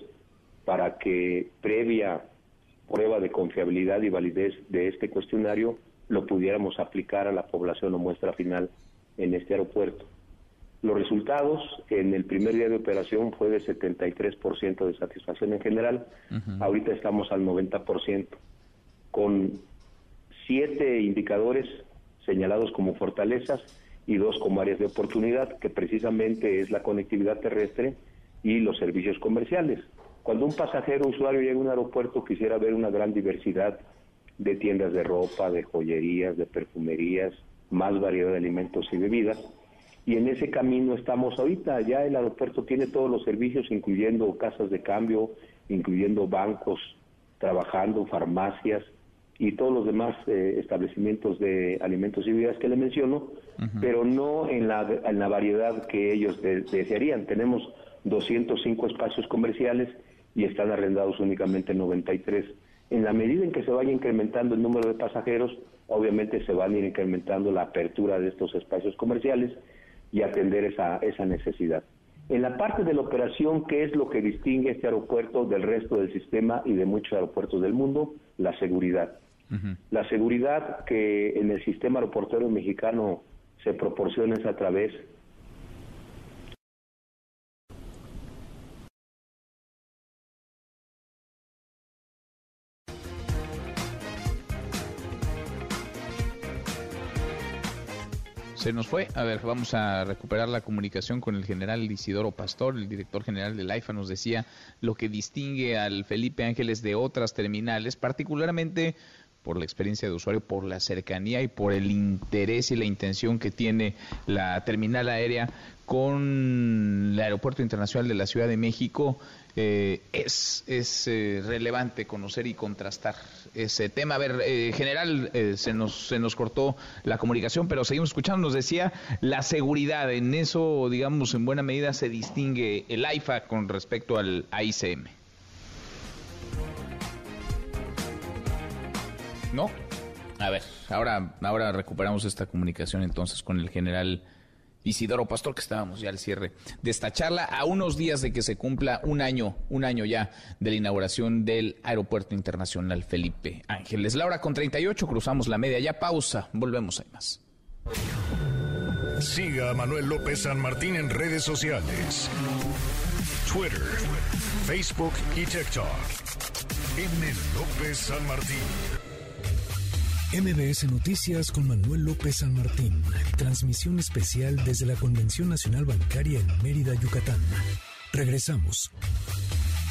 para que previa prueba de confiabilidad y validez de este cuestionario lo pudiéramos aplicar a la población o muestra final en este aeropuerto. Los resultados en el primer día de operación fue de 73% de satisfacción en general, ahorita estamos al 90%, con siete indicadores señalados como fortalezas y dos como áreas de oportunidad, que precisamente es la conectividad terrestre y los servicios comerciales. Cuando un pasajero usuario llega a un aeropuerto quisiera ver una gran diversidad de tiendas de ropa, de joyerías, de perfumerías, más variedad de alimentos y bebidas. Y en ese camino estamos ahorita. Ya el aeropuerto tiene todos los servicios, incluyendo casas de cambio, incluyendo bancos trabajando, farmacias y todos los demás eh, establecimientos de alimentos y bebidas que le menciono, pero no en la, en la variedad que ellos desearían. Tenemos 205 espacios comerciales y están arrendados únicamente 93. En la medida en que se vaya incrementando el número de pasajeros, obviamente se van a ir incrementando la apertura de estos espacios comerciales y atender esa, esa necesidad. En la parte de la operación, ¿qué es lo que distingue este aeropuerto del resto del sistema y de muchos aeropuertos del mundo? La seguridad. La seguridad que en el sistema aeroportuario mexicano se proporciona es a través Se nos fue. A ver, vamos a recuperar la comunicación con el general Isidoro Pastor, el director general del AIFA, nos decía lo que distingue al Felipe Ángeles de otras terminales, particularmente por la experiencia de usuario, por la cercanía y por el interés y la intención que tiene la terminal aérea con el Aeropuerto Internacional de la Ciudad de México, eh, es, es eh, relevante conocer y contrastar ese tema. A ver, eh, general, se, nos, se nos cortó la comunicación, pero seguimos escuchando. Nos decía la seguridad, en eso, digamos, en buena medida se distingue el AIFA con respecto al AICM. ¿No? A ver, ahora, ahora recuperamos esta comunicación entonces con el general Isidoro Pastor, que estábamos ya al cierre de esta charla, a unos días de que se cumpla un año, un año ya de la inauguración del Aeropuerto Internacional Felipe Ángeles. Laura con 38, cruzamos la media, ya pausa, volvemos, hay más. Siga a Manuel López San Martín en redes sociales. Twitter, Facebook y TikTok. M. López San Martín. MBS Noticias con Manuel López San Martín. Transmisión especial desde la Convención Nacional Bancaria en Mérida, Yucatán. Regresamos.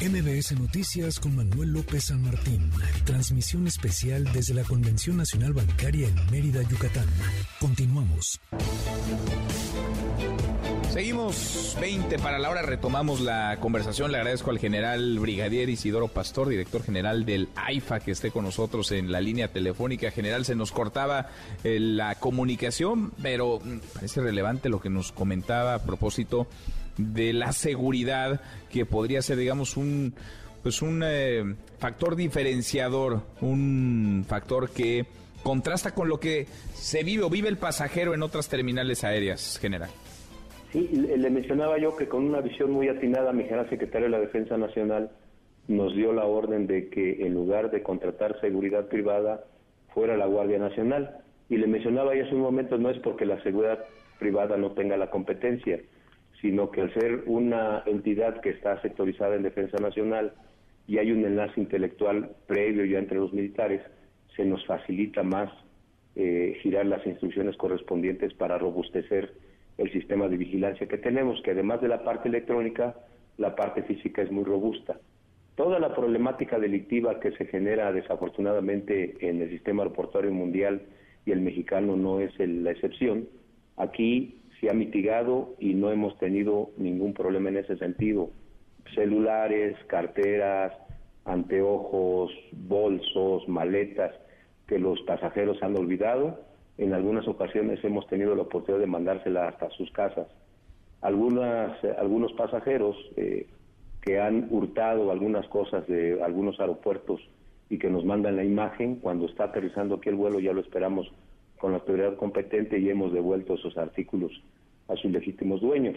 MBS Noticias con Manuel López San Martín. Transmisión especial desde la Convención Nacional Bancaria en Mérida, Yucatán. Continuamos. Seguimos 20 para la hora, retomamos la conversación. Le agradezco al general brigadier Isidoro Pastor, director general del AIFA, que esté con nosotros en la línea telefónica. General, se nos cortaba eh, la comunicación, pero mm, parece relevante lo que nos comentaba a propósito de la seguridad, que podría ser, digamos, un pues un eh, factor diferenciador, un factor que contrasta con lo que se vive o vive el pasajero en otras terminales aéreas, general. Sí, le mencionaba yo que con una visión muy atinada, mi general secretario de la Defensa Nacional nos dio la orden de que en lugar de contratar seguridad privada, fuera la Guardia Nacional. Y le mencionaba ya hace un momento, no es porque la seguridad privada no tenga la competencia, sino que al ser una entidad que está sectorizada en Defensa Nacional y hay un enlace intelectual previo ya entre los militares, se nos facilita más eh, girar las instrucciones correspondientes para robustecer el sistema de vigilancia que tenemos, que además de la parte electrónica, la parte física es muy robusta. Toda la problemática delictiva que se genera desafortunadamente en el sistema aeroportuario mundial y el mexicano no es la excepción, aquí se ha mitigado y no hemos tenido ningún problema en ese sentido. Celulares, carteras, anteojos, bolsos, maletas que los pasajeros han olvidado, en algunas ocasiones hemos tenido la oportunidad de mandársela hasta sus casas. algunas, algunos pasajeros eh, que han hurtado algunas cosas de algunos aeropuertos y que nos mandan la imagen, cuando está aterrizando aquí el vuelo ya lo esperamos con la autoridad competente y hemos devuelto esos artículos a sus legítimos dueños.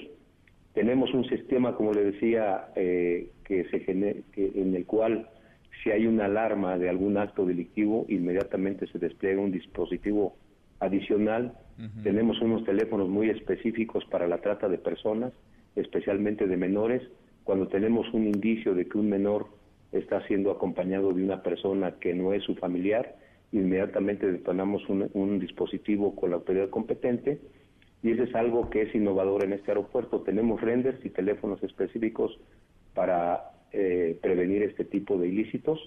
Tenemos un sistema, como le decía, eh, que se que en el cual si hay una alarma de algún acto delictivo, inmediatamente se despliega un dispositivo adicional. Tenemos unos teléfonos muy específicos para la trata de personas, especialmente de menores. Cuando tenemos un indicio de que un menor está siendo acompañado de una persona que no es su familiar, inmediatamente detonamos un, dispositivo con la autoridad competente y eso es algo que es innovador en este aeropuerto. Tenemos renders y teléfonos específicos para eh, prevenir este tipo de ilícitos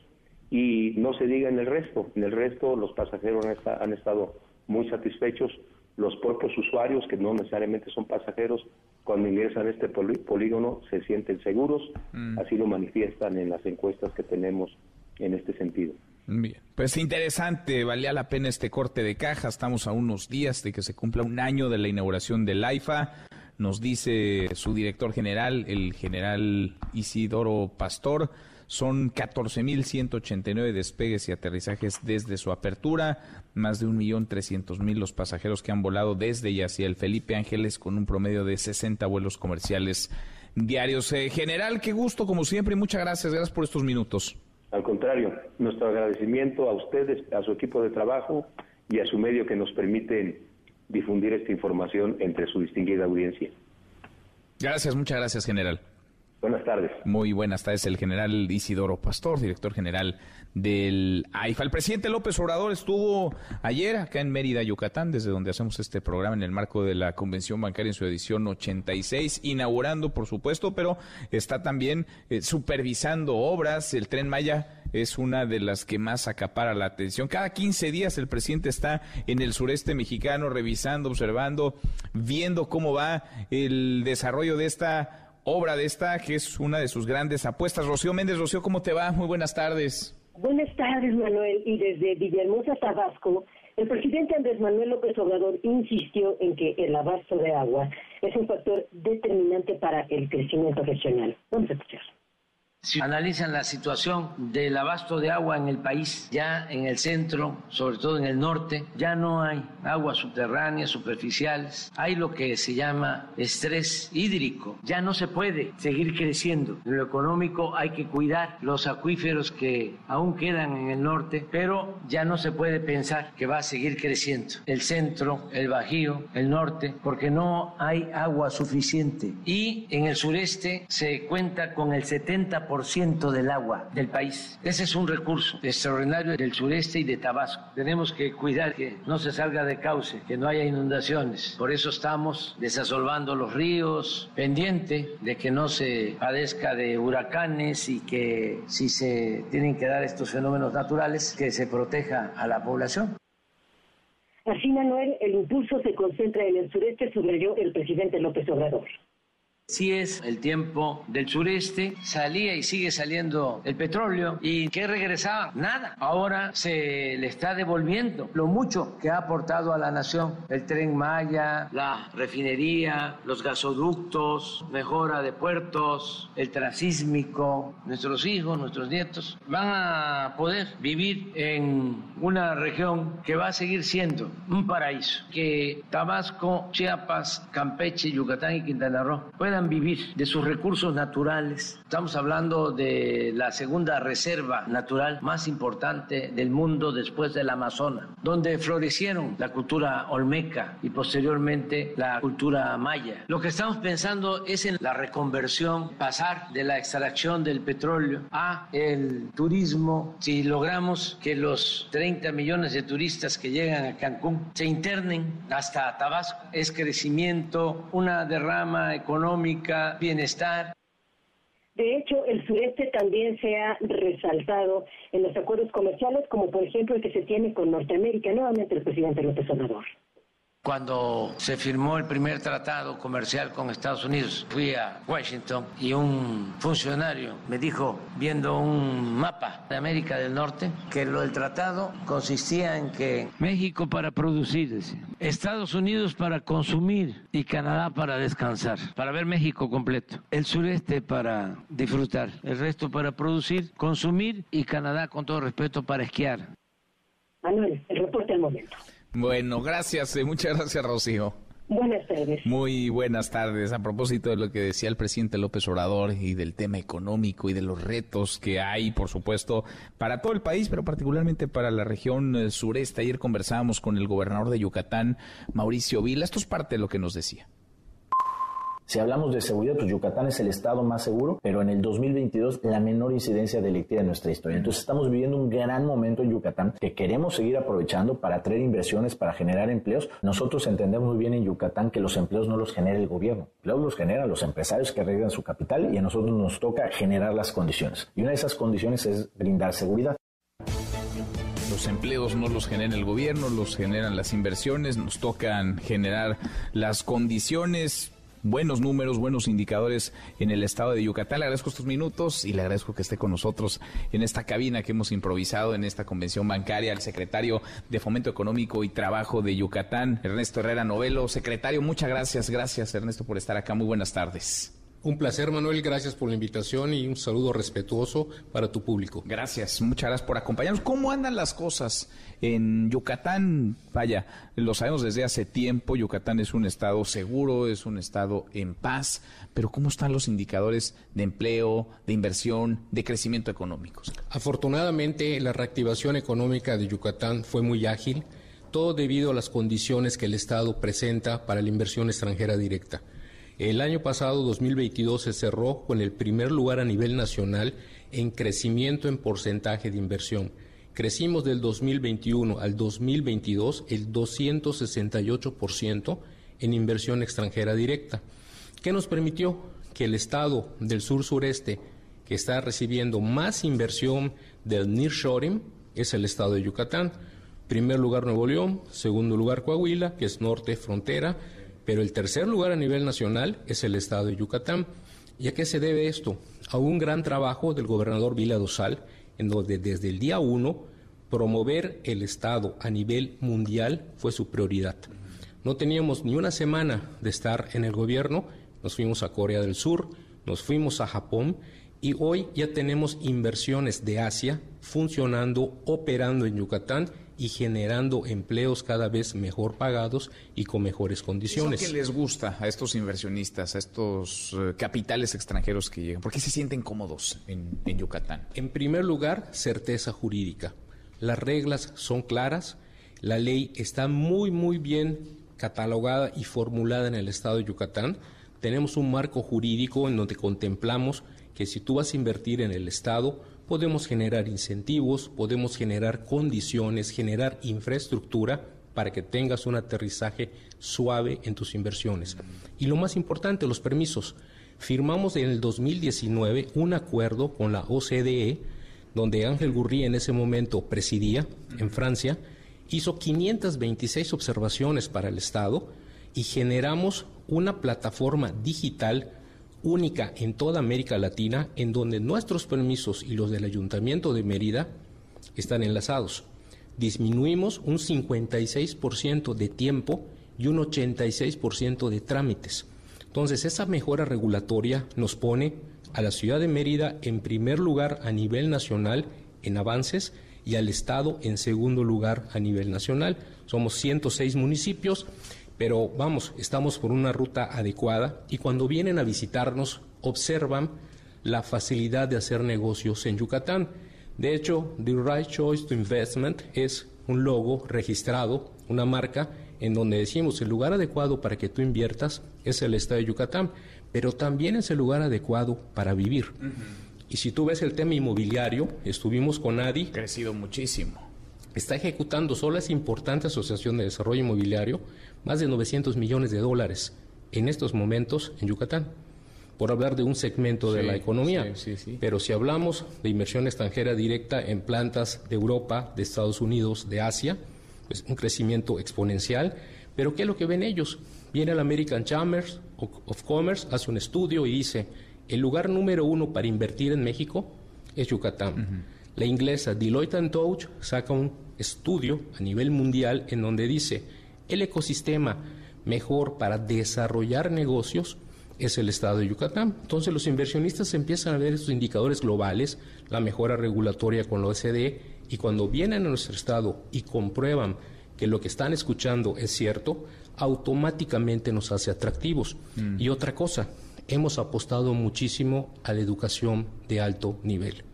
y no se diga en el resto. En el resto los pasajeros han, estado muy satisfechos. Los propios usuarios, que no necesariamente son pasajeros, cuando ingresan a este polígono se sienten seguros. Mm. Así lo manifiestan en las encuestas que tenemos en este sentido. Bien, pues interesante, valía la pena este corte de caja. Estamos a unos días de que se cumpla un año de la inauguración del AIFA. Nos dice su director general, el general Isidoro Pastor, son 14.189 despegues y aterrizajes desde su apertura, más de 1.300.000 los pasajeros que han volado desde y hacia el Felipe Ángeles con un promedio de 60 vuelos comerciales diarios. Eh, general, qué gusto como siempre y muchas gracias, gracias por estos minutos. Al contrario, nuestro agradecimiento a ustedes, a su equipo de trabajo y a su medio que nos permiten difundir esta información entre su distinguida audiencia. Gracias, muchas gracias, general. Buenas tardes. Muy buenas tardes, el general Isidoro Pastor, director general del AIFA. El presidente López Obrador estuvo ayer acá en Mérida, Yucatán, desde donde hacemos este programa en el marco de la Convención Bancaria en su edición 86, inaugurando, por supuesto, pero está también eh, supervisando obras. El tren Maya es una de las que más acapara la atención. Cada 15 días el presidente está en el sureste mexicano revisando, observando, viendo cómo va el desarrollo de esta obra de esta, que es una de sus grandes apuestas. Rocío Méndez, Rocío, ¿cómo te va? Muy buenas tardes. Buenas tardes, Manuel. Y desde Villahermosa, Tabasco, el presidente Andrés Manuel López Obrador insistió en que el abasto de agua es un factor determinante para el crecimiento regional. Vamos a escuchar. Si analizan la situación del abasto de agua en el país, ya en el centro, sobre todo en el norte, ya no hay aguas subterráneas, superficiales, hay lo que se llama estrés hídrico, ya no se puede seguir creciendo. En lo económico hay que cuidar los acuíferos que aún quedan en el norte, pero ya no se puede pensar que va a seguir creciendo el centro, el bajío, el norte, porque no hay agua suficiente. Y en el sureste se cuenta con el 70% ciento del agua del país. Ese es un recurso extraordinario del sureste y de Tabasco. Tenemos que cuidar que no se salga de cauce, que no haya inundaciones. Por eso estamos desasolvando los ríos, pendiente de que no se padezca de huracanes y que si se tienen que dar estos fenómenos naturales, que se proteja a la población. Así, Manuel, el impulso se concentra en el sureste, subrayó el presidente López Obrador. Si es el tiempo del sureste, salía y sigue saliendo el petróleo. ¿Y qué regresaba? Nada. Ahora se le está devolviendo lo mucho que ha aportado a la nación el tren Maya, la refinería, los gasoductos, mejora de puertos, el transísmico. Nuestros hijos, nuestros nietos van a poder vivir en una región que va a seguir siendo un paraíso. Que Tabasco, Chiapas, Campeche, Yucatán y Quintana Roo puedan vivir de sus recursos naturales. Estamos hablando de la segunda reserva natural más importante del mundo después del Amazonas, donde florecieron la cultura olmeca y posteriormente la cultura maya. Lo que estamos pensando es en la reconversión, pasar de la extracción del petróleo a el turismo. Si logramos que los 30 millones de turistas que llegan a Cancún se internen hasta Tabasco, es crecimiento, una derrama económica bienestar. De hecho, el sureste también se ha resaltado en los acuerdos comerciales, como por ejemplo el que se tiene con Norteamérica, nuevamente el presidente López Obrador. Cuando se firmó el primer tratado comercial con Estados Unidos, fui a Washington y un funcionario me dijo, viendo un mapa de América del Norte, que lo del tratado consistía en que México para producir, Estados Unidos para consumir y Canadá para descansar, para ver México completo. El sureste para disfrutar, el resto para producir, consumir y Canadá, con todo respeto, para esquiar. Manuel, el reporte al momento. Bueno, gracias, eh, muchas gracias, Rocío. Buenas tardes. Muy buenas tardes. A propósito de lo que decía el presidente López Obrador y del tema económico y de los retos que hay, por supuesto, para todo el país, pero particularmente para la región eh, sureste. Ayer conversábamos con el gobernador de Yucatán, Mauricio Vila. Esto es parte de lo que nos decía. Si hablamos de seguridad, pues Yucatán es el estado más seguro, pero en el 2022 la menor incidencia delictiva de nuestra historia. Entonces estamos viviendo un gran momento en Yucatán que queremos seguir aprovechando para traer inversiones, para generar empleos. Nosotros entendemos muy bien en Yucatán que los empleos no los genera el gobierno, los los generan los empresarios que arriesgan su capital y a nosotros nos toca generar las condiciones. Y una de esas condiciones es brindar seguridad los empleos no los genera el gobierno, los generan las inversiones, nos tocan generar las condiciones buenos números, buenos indicadores en el estado de Yucatán. Le agradezco estos minutos y le agradezco que esté con nosotros en esta cabina que hemos improvisado en esta convención bancaria al secretario de Fomento Económico y Trabajo de Yucatán, Ernesto Herrera Novelo. Secretario, muchas gracias. Gracias, Ernesto, por estar acá. Muy buenas tardes. Un placer, Manuel. Gracias por la invitación y un saludo respetuoso para tu público. Gracias, muchas gracias por acompañarnos. ¿Cómo andan las cosas en Yucatán? Vaya, lo sabemos desde hace tiempo. Yucatán es un estado seguro, es un estado en paz. Pero ¿cómo están los indicadores de empleo, de inversión, de crecimiento económico? Afortunadamente, la reactivación económica de Yucatán fue muy ágil, todo debido a las condiciones que el Estado presenta para la inversión extranjera directa. El año pasado, 2022, se cerró con el primer lugar a nivel nacional en crecimiento en porcentaje de inversión. Crecimos del 2021 al 2022 el 268% en inversión extranjera directa, que nos permitió que el estado del sur sureste que está recibiendo más inversión del nearshoring es el estado de Yucatán. Primer lugar Nuevo León, segundo lugar Coahuila, que es norte frontera, pero el tercer lugar a nivel nacional es el estado de Yucatán. ¿Y a qué se debe esto? A un gran trabajo del gobernador Vila Dosal, en donde desde el día uno promover el estado a nivel mundial fue su prioridad. No teníamos ni una semana de estar en el gobierno, nos fuimos a Corea del Sur, nos fuimos a Japón y hoy ya tenemos inversiones de Asia funcionando, operando en Yucatán y generando empleos cada vez mejor pagados y con mejores condiciones. ¿Qué les gusta a estos inversionistas, a estos eh, capitales extranjeros que llegan? ¿Por qué se sienten cómodos en, en Yucatán? En primer lugar, certeza jurídica. Las reglas son claras, la ley está muy, muy bien catalogada y formulada en el estado de Yucatán. Tenemos un marco jurídico en donde contemplamos que si tú vas a invertir en el estado, podemos generar incentivos, podemos generar condiciones, generar infraestructura para que tengas un aterrizaje suave en tus inversiones. Y lo más importante, los permisos. Firmamos en el 2019 un acuerdo con la OCDE, donde Ángel Gurrí en ese momento presidía en Francia, hizo 526 observaciones para el Estado y generamos una plataforma digital única en toda América Latina en donde nuestros permisos y los del Ayuntamiento de Mérida están enlazados. Disminuimos un 56% de tiempo y un 86% de trámites. Entonces, esa mejora regulatoria nos pone a la ciudad de Mérida en primer lugar a nivel nacional en avances y al Estado en segundo lugar a nivel nacional. Somos 106 municipios pero vamos, estamos por una ruta adecuada y cuando vienen a visitarnos observan la facilidad de hacer negocios en Yucatán. De hecho, The Right Choice to Investment es un logo registrado, una marca en donde decimos el lugar adecuado para que tú inviertas es el estado de Yucatán, pero también es el lugar adecuado para vivir. Y si tú ves el tema inmobiliario, estuvimos con ADI. Crecido muchísimo está ejecutando solo esa importante asociación de desarrollo inmobiliario más de 900 millones de dólares en estos momentos en Yucatán, por hablar de un segmento de la economía. Pero si hablamos de inversión extranjera directa en plantas de Europa, de Estados Unidos, de Asia, pues un crecimiento exponencial, Pero ¿qué es lo que ven ellos? Viene el American Chamber of Commerce, hace un estudio y dice, el lugar número uno para invertir en México es Yucatán. La inglesa Deloitte Touch saca un estudio a nivel mundial en donde dice, el ecosistema mejor para desarrollar negocios es el estado de Yucatán. Entonces los inversionistas empiezan a ver estos indicadores globales, la mejora regulatoria con la OCDE, y cuando vienen a nuestro estado y comprueban que lo que están escuchando es cierto, automáticamente nos hace atractivos. Mm. Y otra cosa, hemos apostado muchísimo a la educación de alto nivel.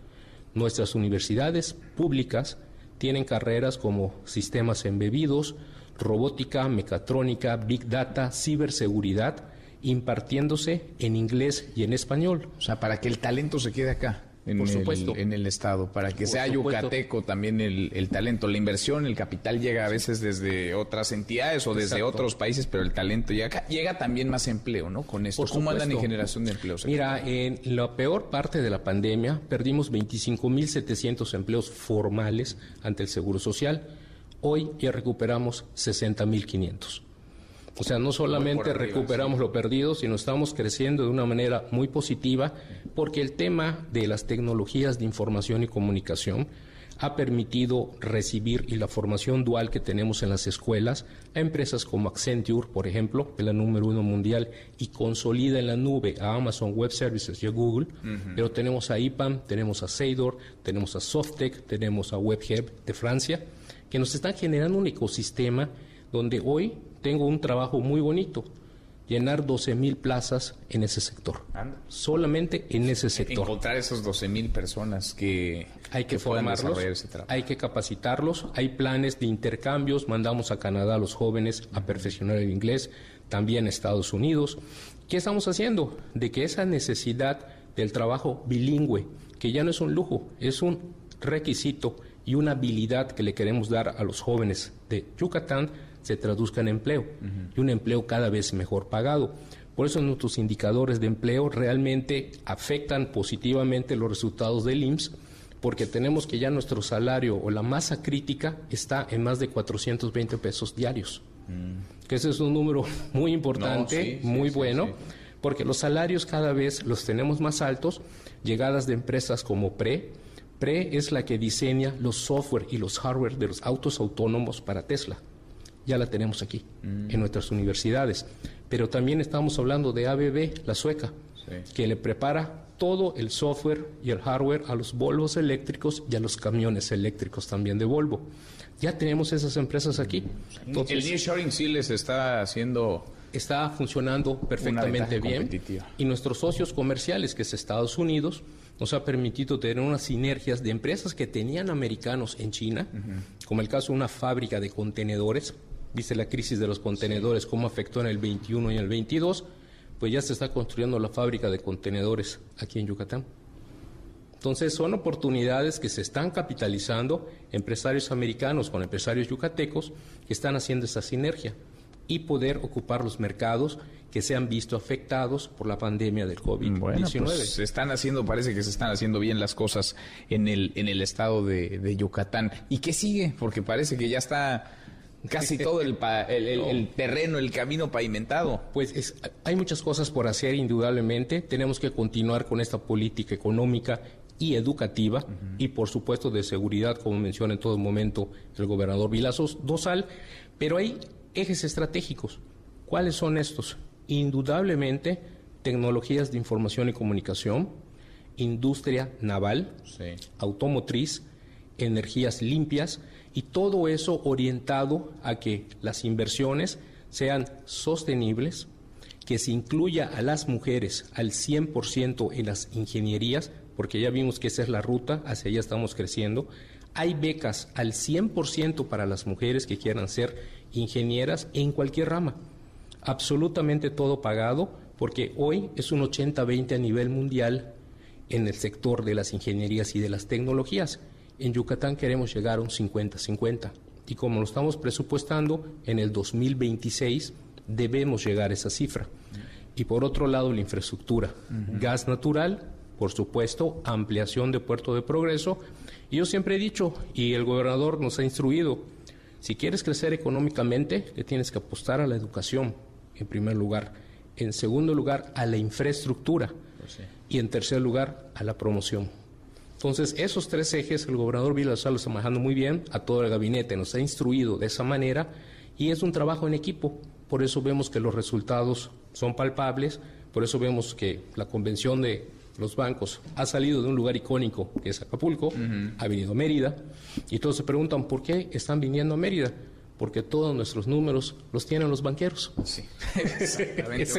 Nuestras universidades públicas tienen carreras como sistemas embebidos, robótica, mecatrónica, big data, ciberseguridad, impartiéndose en inglés y en español. O sea, para que el talento se quede acá en, Por supuesto. El, en el Estado, para que sea yucateco también el, talento. La inversión, el capital llega a veces desde otras entidades o desde otros países, pero el talento llega, llega también más empleo, ¿no? Con esto. ¿Cómo andan en generación de empleos? Mira, en la peor parte de la pandemia perdimos 25.700 empleos formales ante el Seguro Social. Hoy ya recuperamos 60.500. O sea, no solamente recuperamos lo perdido, sino estamos creciendo de una manera muy positiva porque el tema de las tecnologías de información y comunicación ha permitido recibir y la formación dual que tenemos en las escuelas a empresas como Accenture, por ejemplo, que es la número uno mundial y consolida en la nube a Amazon Web Services y a Google, pero tenemos a IPAM, tenemos a Seidor, tenemos a Softec, tenemos a WebHub de Francia, que nos están generando un ecosistema donde hoy tengo un trabajo muy bonito, llenar 12 mil plazas en ese sector. Solamente en ese sector. Encontrar esos 12 mil personas que hay que, formarlos, hay que capacitarlos, hay planes de intercambios, mandamos a Canadá a los jóvenes a perfeccionar el inglés, también a Estados Unidos. ¿Qué estamos haciendo? De que esa necesidad del trabajo bilingüe, que ya no es un lujo, es un requisito y una habilidad que le queremos dar a los jóvenes de Yucatán, se traduzca en empleo y un empleo cada vez mejor pagado. Por eso nuestros indicadores de empleo realmente afectan positivamente los resultados del IMSS porque tenemos que ya nuestro salario o la masa crítica está en más de 420 pesos diarios. Mm. Que ese es un número muy importante, muy bueno, porque los salarios cada vez los tenemos más altos, llegadas de empresas como PRE. PRE es la que diseña los software y los hardware de los autos autónomos para Tesla ya la tenemos aquí, mm. en nuestras universidades. Pero también estamos hablando de ABB, la sueca, que le prepara todo el software y el hardware a los Volvos eléctricos y a los camiones eléctricos también de Volvo. Ya tenemos esas empresas aquí. el nearshoring sí les está haciendo está funcionando perfectamente bien y nuestros socios comerciales, que es Estados Unidos, nos ha permitido tener unas sinergias de empresas que tenían americanos en China, como el caso de una fábrica de contenedores viste la crisis de los contenedores, cómo afectó en el 21 y en el 22, pues ya se está construyendo la fábrica de contenedores aquí en Yucatán. Entonces son oportunidades que se están capitalizando empresarios americanos con empresarios yucatecos que están haciendo esa sinergia y poder ocupar los mercados que se han visto afectados por la pandemia del COVID-19. Bueno, pues se están haciendo, parece que se están haciendo bien las cosas en el, en el estado de, de Yucatán. ¿Y qué sigue? Porque parece que ya está casi todo el, el, terreno, el camino pavimentado. Pues hay muchas cosas por hacer, indudablemente. Tenemos que continuar con esta política económica y educativa y, por supuesto, de seguridad, como menciona en todo momento el gobernador Vilazos Dosal. Pero hay ejes estratégicos. ¿Cuáles son estos? Indudablemente, tecnologías de información y comunicación, industria naval, automotriz, energías limpias, y todo eso orientado a que las inversiones sean sostenibles, que se incluya a las mujeres al 100% en las ingenierías, porque ya vimos que esa es la ruta, hacia allá estamos creciendo. Hay becas al 100% para las mujeres que quieran ser ingenieras en cualquier rama. Absolutamente todo pagado, porque hoy es un 80-20 a nivel mundial en el sector de las ingenierías y de las tecnologías. En Yucatán queremos llegar a un 50-50 y como lo estamos presupuestando, en el 2026 debemos llegar a esa cifra. Y por otro lado, la infraestructura, gas natural, por supuesto, ampliación de Puerto de Progreso. Y yo siempre he dicho, y el gobernador nos ha instruido, Si quieres crecer económicamente, le tienes que apostar a la educación, en primer lugar. En segundo lugar, a la infraestructura. Pues y en tercer lugar, a la promoción. Entonces, esos tres ejes el gobernador Villasal lo está manejando muy bien, a todo el gabinete nos ha instruido de esa manera y es un trabajo en equipo. Por eso vemos que los resultados son palpables, por eso vemos que la convención de los bancos ha salido de un lugar icónico que es Acapulco, ha venido a Mérida, y todos se preguntan por qué están viniendo a Mérida. Porque todos nuestros números los tienen los banqueros. Sí, Esa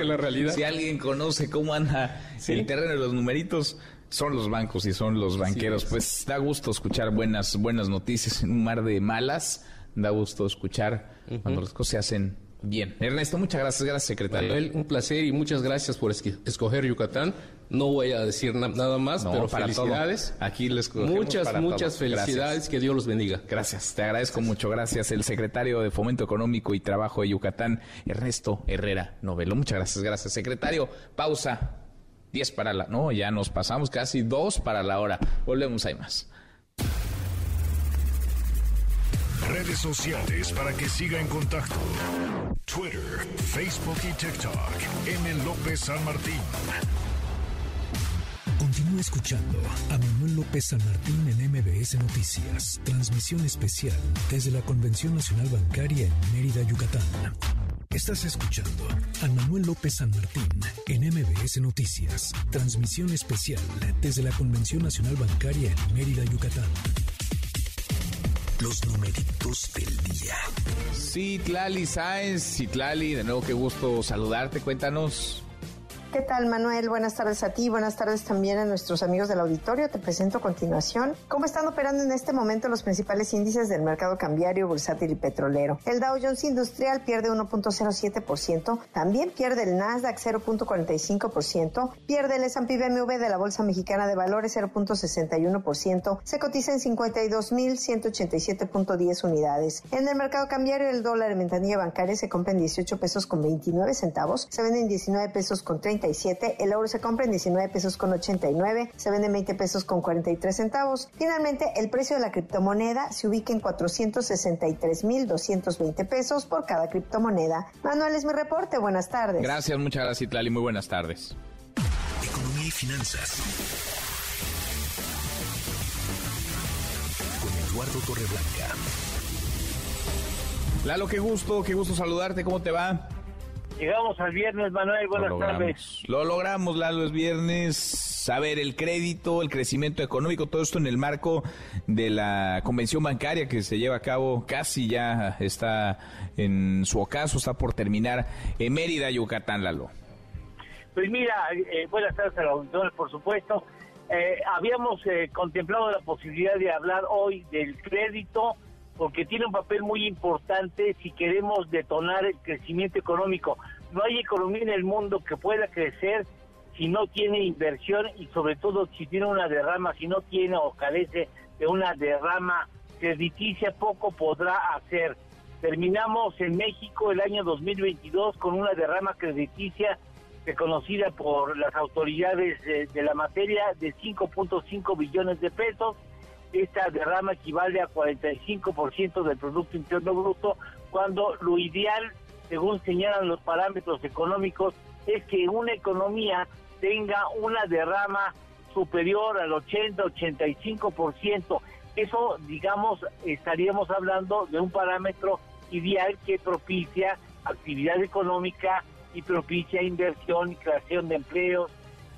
es la realidad. Si alguien conoce cómo anda el terreno de los numeritos, son los bancos y son los banqueros. Pues da gusto escuchar buenas, buenas noticias en un mar de malas. Da gusto escuchar cuando las cosas se hacen Bien, Ernesto, muchas gracias, gracias secretario. un placer y muchas gracias por escoger Yucatán. No voy a decir nada más, pero felicidades. Aquí les Muchas, muchas felicidades, que Dios los bendiga. Gracias, te agradezco mucho, gracias. El secretario de Fomento Económico y Trabajo de Yucatán, Ernesto Herrera Novelo. Muchas gracias, gracias, secretario. Pausa. 10 para la... No, ya nos pasamos casi dos para la hora. Volvemos, hay más. Redes sociales para que siga en contacto: Twitter, Facebook y TikTok. M. López San Martín. Continúa escuchando a Manuel López San Martín en MBS Noticias. Transmisión especial desde la Convención Nacional Bancaria en Mérida, Yucatán. Estás escuchando a Manuel López San Martín en MBS Noticias. Transmisión especial desde la Convención Nacional Bancaria en Mérida, Yucatán. Los numeritos del día. Sí, Tlali Sáenz, sí, Tlali, de nuevo qué gusto saludarte, cuéntanos. ¿Qué tal, Manuel? Buenas tardes a ti, buenas tardes también a nuestros amigos del auditorio. Te presento a continuación cómo están operando en este momento los principales índices del mercado cambiario, bursátil y petrolero. El Dow Jones Industrial pierde 1.07%, también pierde el Nasdaq 0.45%, pierde el S&P BMW de la Bolsa Mexicana de Valores 0.61%, se cotiza en 52.187.10 unidades. En el mercado cambiario, el dólar en ventanilla bancaria se compra en 18 pesos con 29 centavos, se vende en 19 pesos con 30 el euro se compra en 19 pesos con 89, se vende en 20 pesos con 43 centavos. Finalmente, el precio de la criptomoneda se ubica en 463.220 pesos por cada criptomoneda. Manuel es mi reporte, buenas tardes. Gracias, muchas gracias, Itlali, muy buenas tardes. Economía y finanzas. Con Eduardo Torreblanca. Lalo, qué gusto, qué gusto saludarte, ¿cómo te va? Llegamos al viernes, Manuel, buenas tardes. Lo logramos, Lalo, es viernes. Saber el crédito, el crecimiento económico, todo esto en el marco de la convención bancaria que se lleva a cabo, casi ya está en su ocaso, está por terminar en Mérida, Yucatán, Lalo. Pues mira, eh, buenas tardes a los auditores, por supuesto. Eh, habíamos eh, contemplado la posibilidad de hablar hoy del crédito porque tiene un papel muy importante si queremos detonar el crecimiento económico. No hay economía en el mundo que pueda crecer si no tiene inversión y sobre todo si tiene una derrama, si no tiene o carece de una derrama crediticia, poco podrá hacer. Terminamos en México el año 2022 con una derrama crediticia reconocida por las autoridades de, de la materia de 5.5 billones de pesos esta derrama equivale a 45% del Producto Interno Bruto, cuando lo ideal, según señalan los parámetros económicos, es que una economía tenga una derrama superior al 80-85%. Eso, digamos, estaríamos hablando de un parámetro ideal que propicia actividad económica y propicia inversión y creación de empleos,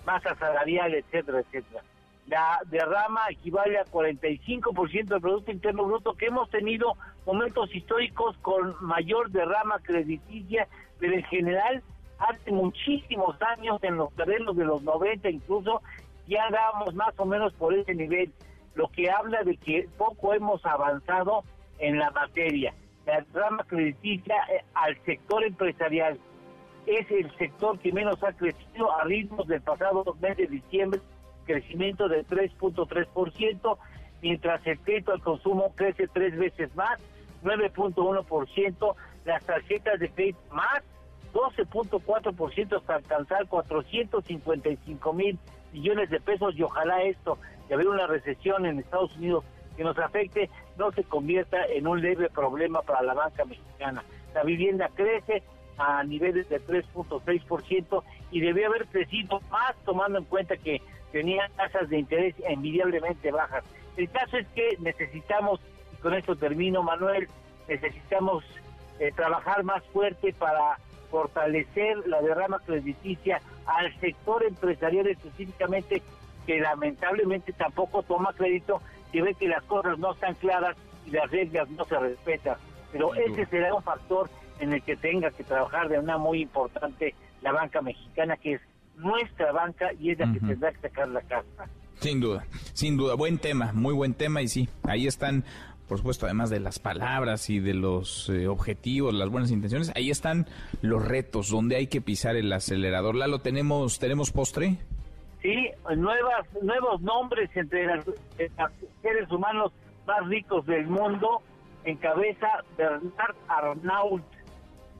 masa salarial, etcétera, etcétera la derrama equivale a 45% del Producto Interno Bruto, que hemos tenido momentos históricos con mayor derrama crediticia, pero en general hace muchísimos años, en los terrenos de los 90 incluso, ya andábamos más o menos por ese nivel, lo que habla de que poco hemos avanzado en la materia. La derrama crediticia eh, al sector empresarial es el sector que menos ha crecido a ritmos del pasado mes de diciembre crecimiento de 3.3%, mientras el crédito al consumo crece tres veces más, 9.1%, las tarjetas de crédito más 12.4% hasta alcanzar 455 mil millones de pesos y ojalá esto, de haber una recesión en Estados Unidos que nos afecte no se convierta en un leve problema para la banca mexicana. La vivienda crece a niveles de 3.6% y debió haber crecido más tomando en cuenta que tenía tasas de interés envidiablemente bajas. El caso es que necesitamos, y con esto termino Manuel, necesitamos eh, trabajar más fuerte para fortalecer la derrama crediticia al sector empresarial específicamente que lamentablemente tampoco toma crédito, que ve que las cosas no están claras y las reglas no se respetan. Pero ese será un factor en el que tenga que trabajar de una muy importante la banca mexicana, que es nuestra banca y es la que tendrá que sacar la casa. Sin duda, sin duda, buen tema, muy buen tema y sí, ahí están, por supuesto, además de las palabras y de los eh, objetivos, las buenas intenciones, ahí están los retos, donde hay que pisar el acelerador. Lalo, ¿tenemos, tenemos postre? Sí, nuevas, nuevos nombres entre los seres humanos más ricos del mundo, encabeza Bernard Arnault,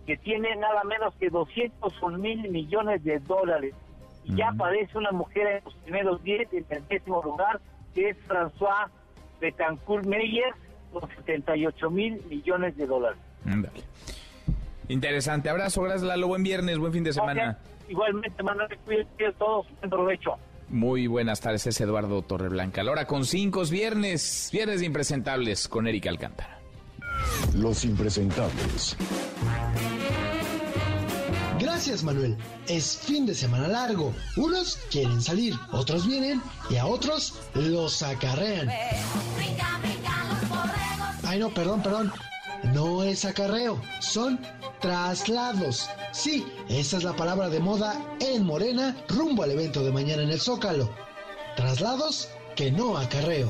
que tiene nada menos que 201 mil millones de dólares. Y ya aparece una mujer en los primeros 10, en el décimo lugar, que es François Betancourt Meyer, con 78 mil millones de dólares. Interesante. Abrazo, gracias Lalo. Buen viernes, buen fin de semana. Igualmente, Manuel, cuídense a todos. Buen provecho. Muy buenas tardes, es Eduardo Torreblanca. La hora con cinco es viernes, viernes de impresentables con Erika Alcántara. Los impresentables. Gracias, Manuel. Es fin de semana largo. Unos quieren salir, otros vienen y a otros los acarrean. Ay, no, perdón, perdón. No es acarreo, son traslados. Sí, esa es la palabra de moda en Morena rumbo al evento de mañana en el Zócalo. Traslados que no acarreo.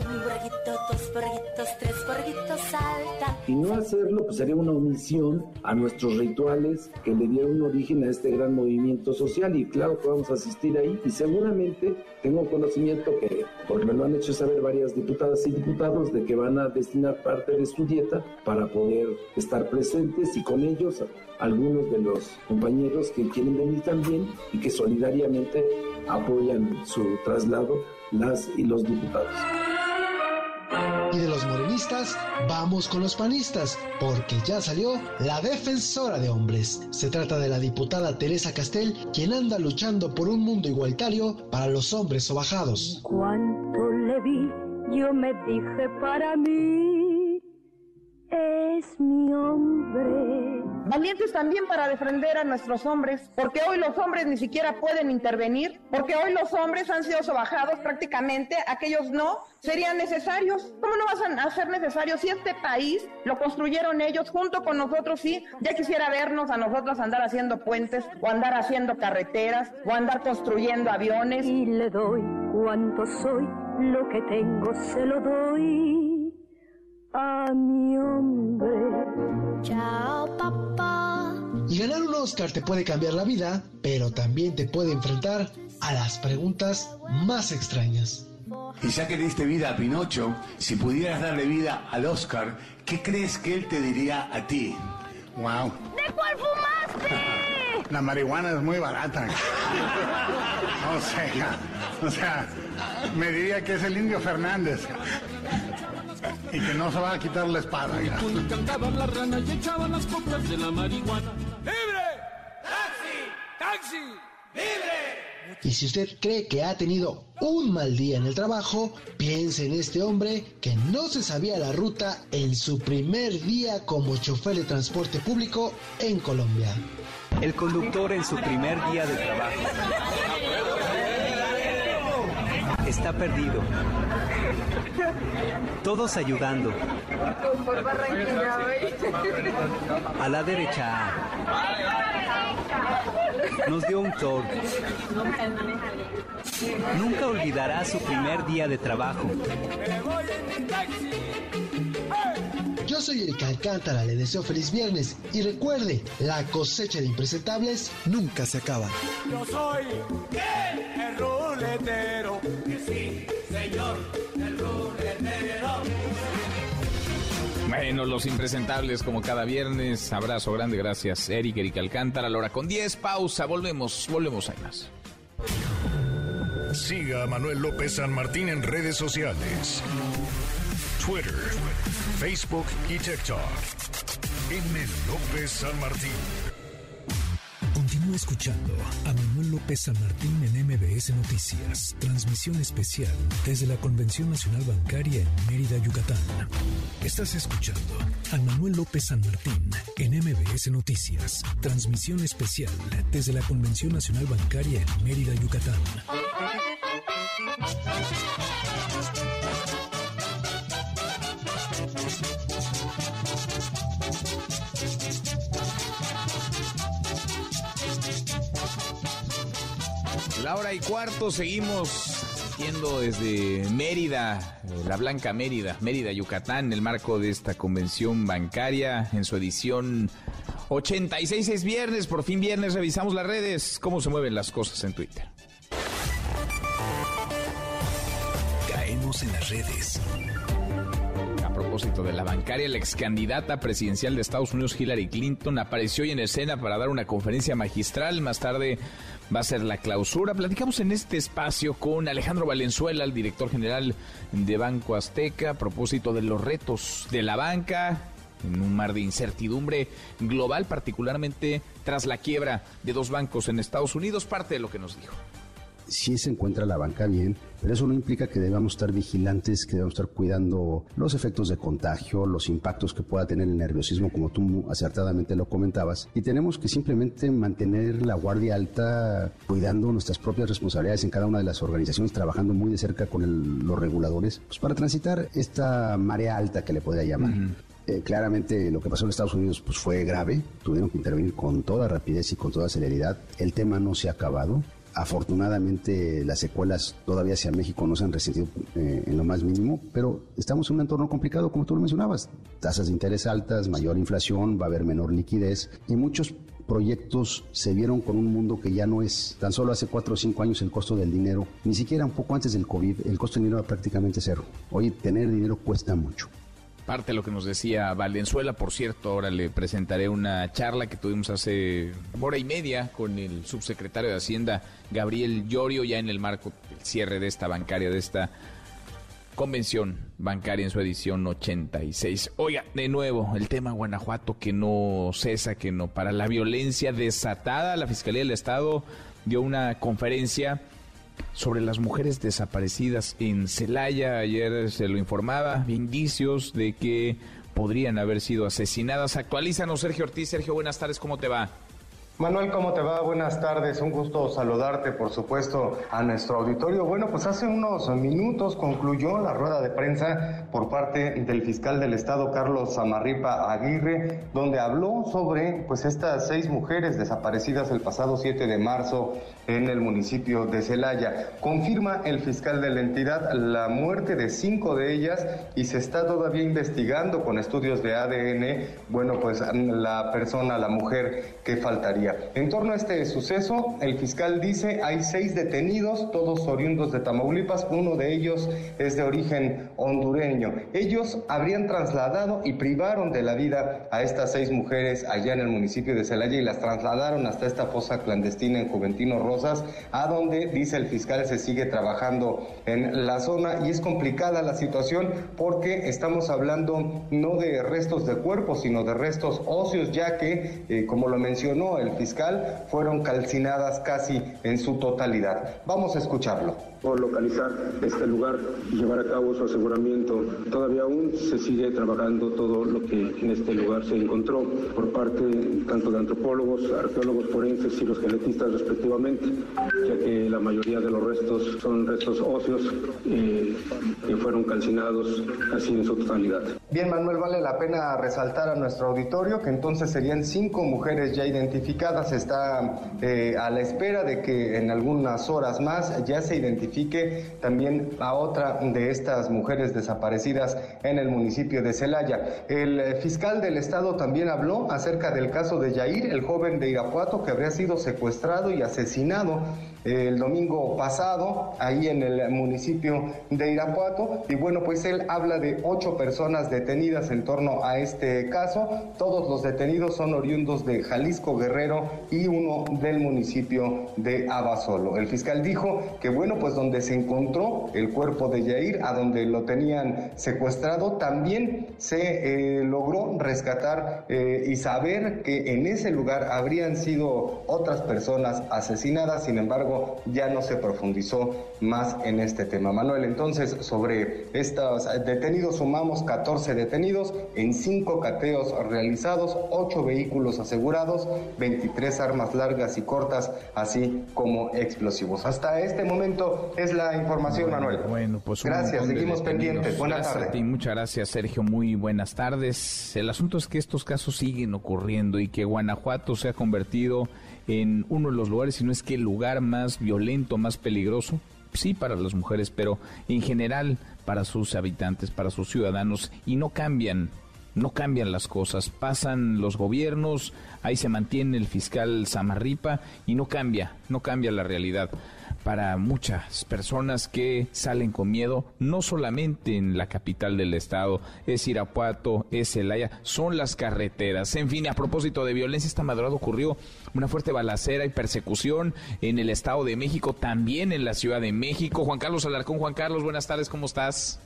Y no hacerlo pues sería una omisión a nuestros rituales que le dieron origen a este gran movimiento social. Y claro que vamos a asistir ahí. Y seguramente tengo conocimiento que, porque me lo han hecho saber varias diputadas y diputados, de que van a destinar parte de su dieta para poder estar presentes y con ellos algunos de los compañeros que quieren venir también y que solidariamente apoyan su traslado las y los diputados. Y de los morenistas, vamos con los panistas, porque ya salió la defensora de hombres. Se trata de la diputada Teresa Castel, quien anda luchando por un mundo igualitario para los hombres sobajados. Cuando le vi, yo me dije para mí, es mi hombre. Valientes también para defender a nuestros hombres, porque hoy los hombres ni siquiera pueden intervenir, porque hoy los hombres han sido sobajados prácticamente, aquellos no, serían necesarios. ¿Cómo no van a ser necesarios si este país lo construyeron ellos junto con nosotros? Sí, ya quisiera vernos a nosotros andar haciendo puentes o andar haciendo carreteras o andar construyendo aviones. Y le doy cuanto soy, lo que tengo se lo doy a mi hombre. Chao, papá. Y ganar un Oscar te puede cambiar la vida, pero también te puede enfrentar a las preguntas más extrañas. Y ya que le diste vida a Pinocho, si pudieras darle vida al Oscar, ¿qué crees que él te diría a ti? Wow. ¿De cuál fumaste? La marihuana es muy barata. O sea, o sea, me diría que es el indio Fernández. Y que no se va a quitar la espada. Cantaban la rana y echaban las copas de la marihuana. ¡Libre! ¡Taxi! ¡Taxi! ¡Libre! Y si usted cree que ha tenido un mal día en el trabajo, piense en este hombre que no se sabía la ruta en su primer día como chofer de transporte público en Colombia. El conductor en su primer día de trabajo está perdido. Todos ayudando. A la derecha. Nos dio un tour. Nunca olvidará su primer día de trabajo. Yo soy Erika Alcántara, le deseo feliz viernes y recuerde, la cosecha de impresentables nunca se acaba. Yo soy el ruletero. Que sí, señor, el ruletero. Bueno, los impresentables como cada viernes. Abrazo grande, gracias Eric, Erika Alcántara. A la hora con 10, pausa, volvemos, volvemos, hay más. Siga a Manuel López San Martín en redes sociales. Twitter, Facebook y TikTok. M. López San Martín. Continúa escuchando a Manuel López San Martín en MBS Noticias. Transmisión especial desde la Convención Nacional Bancaria en Mérida, Yucatán. Estás escuchando a Manuel López San Martín en MBS Noticias. Transmisión especial desde la Convención Nacional Bancaria en Mérida, Yucatán. La hora y cuarto seguimos yendo desde Mérida, eh, la Blanca Mérida, Mérida, Yucatán, en el marco de esta convención bancaria en su edición 86 es viernes, por fin viernes revisamos las redes, cómo se mueven las cosas en Twitter. Caemos en las redes. A propósito de la bancaria, la ex candidata presidencial de Estados Unidos, Hillary Clinton, apareció hoy en escena para dar una conferencia magistral. Más tarde va a ser la clausura. Platicamos en este espacio con Alejandro Valenzuela, el director general de Banco Azteca, a propósito de los retos de la banca en un mar de incertidumbre global, particularmente tras la quiebra de dos bancos en Estados Unidos. Parte de lo que nos dijo sí se encuentra la banca bien, pero eso no implica que debamos estar vigilantes, que debamos estar cuidando los efectos de contagio, los impactos que pueda tener el nerviosismo, como tú acertadamente lo comentabas. Y tenemos que simplemente mantener la guardia alta, cuidando nuestras propias responsabilidades en cada una de las organizaciones, trabajando muy de cerca con los reguladores, pues para transitar esta marea alta que le podría llamar. Eh, claramente lo que pasó en Estados Unidos pues, fue grave, tuvieron que intervenir con toda rapidez y con toda celeridad. El tema no se ha acabado, Afortunadamente las secuelas todavía hacia México no se han resentido eh, en lo más mínimo, pero estamos en un entorno complicado como tú lo mencionabas. Tasas de interés altas, mayor inflación, va a haber menor liquidez y muchos proyectos se vieron con un mundo que ya no es tan solo hace cuatro o cinco años el costo del dinero, ni siquiera un poco antes del COVID, el costo del dinero era prácticamente cero. Hoy tener dinero cuesta mucho parte de lo que nos decía Valenzuela. Por cierto, ahora le presentaré una charla que tuvimos hace hora y media con el subsecretario de Hacienda, Gabriel Llorio, ya en el marco del cierre de esta bancaria, de esta convención bancaria en su edición 86. Oiga, de nuevo, el tema Guanajuato que no cesa, que no para la violencia desatada. La Fiscalía del Estado dio una conferencia sobre las mujeres desaparecidas en Celaya. Ayer se lo informaba, indicios de que podrían haber sido asesinadas. Actualízanos, Sergio Ortiz. Sergio, buenas tardes, ¿cómo te va? Manuel, ¿cómo te va? Buenas tardes, un gusto saludarte, por supuesto, a nuestro auditorio. Bueno, pues hace unos minutos concluyó la rueda de prensa por parte del fiscal del Estado, Carlos Samarripa Aguirre, donde habló sobre pues estas seis mujeres desaparecidas el pasado 7 de marzo en el municipio de Celaya. Confirma el fiscal de la entidad la muerte de cinco de ellas y se está todavía investigando con estudios de ADN, bueno, pues la persona, la mujer que faltaría. En torno a este suceso, el fiscal dice hay seis detenidos, todos oriundos de Tamaulipas, uno de ellos es de origen hondureño. Ellos habrían trasladado y privaron de la vida a estas seis mujeres allá en el municipio de Celaya y las trasladaron hasta esta fosa clandestina en Juventino Rosas, a donde, dice el fiscal, se sigue trabajando en la zona y es complicada la situación porque estamos hablando no de restos de cuerpos, sino de restos óseos, ya que, eh, como lo mencionó el fiscal fueron calcinadas casi en su totalidad. Vamos a escucharlo por localizar este lugar y llevar a cabo su aseguramiento. Todavía aún se sigue trabajando todo lo que en este lugar se encontró por parte tanto de antropólogos, arqueólogos forenses y los genetistas respectivamente, ya que la mayoría de los restos son restos óseos eh, que fueron calcinados casi en su totalidad. Bien, Manuel, vale la pena resaltar a nuestro auditorio que entonces serían cinco mujeres ya identificadas. Está eh, a la espera de que en algunas horas más ya se identifiquen también a otra de estas mujeres desaparecidas en el municipio de Celaya. El eh, fiscal del estado también habló acerca del caso de Yair, el joven de Irapuato que habría sido secuestrado y asesinado el domingo pasado, ahí en el municipio de Irapuato. Y bueno, pues él habla de ocho personas detenidas en torno a este caso. Todos los detenidos son oriundos de Jalisco Guerrero y uno del municipio de Abasolo. El fiscal dijo que bueno, pues donde se encontró el cuerpo de Yair, a donde lo tenían secuestrado, también se eh, logró rescatar eh, y saber que en ese lugar habrían sido otras personas asesinadas, sin embargo ya no se profundizó más en este tema. Manuel, entonces sobre estos detenidos sumamos 14 detenidos en 5 cateos realizados, 8 vehículos asegurados, 23 armas largas y cortas, así como explosivos. Hasta este momento es la información, Manuel. Bueno, pues gracias, seguimos pendientes. Buenas tardes. Muchas gracias, Sergio. Muy buenas tardes. El asunto es que estos casos siguen ocurriendo y que Guanajuato se ha convertido en uno de los lugares, si no es que el lugar más violento, más peligroso, sí para las mujeres, pero en general para sus habitantes, para sus ciudadanos, y no cambian, no cambian las cosas. Pasan los gobiernos, ahí se mantiene el fiscal Samarripa y no cambia, no cambia la realidad para muchas personas que salen con miedo, no solamente en la capital del estado, es Irapuato, es Celaya, son las carreteras. En fin, a propósito de violencia, esta madrugada ocurrió una fuerte balacera y persecución en el estado de México, también en la Ciudad de México. Juan Carlos Alarcón, Juan Carlos, buenas tardes, ¿cómo estás?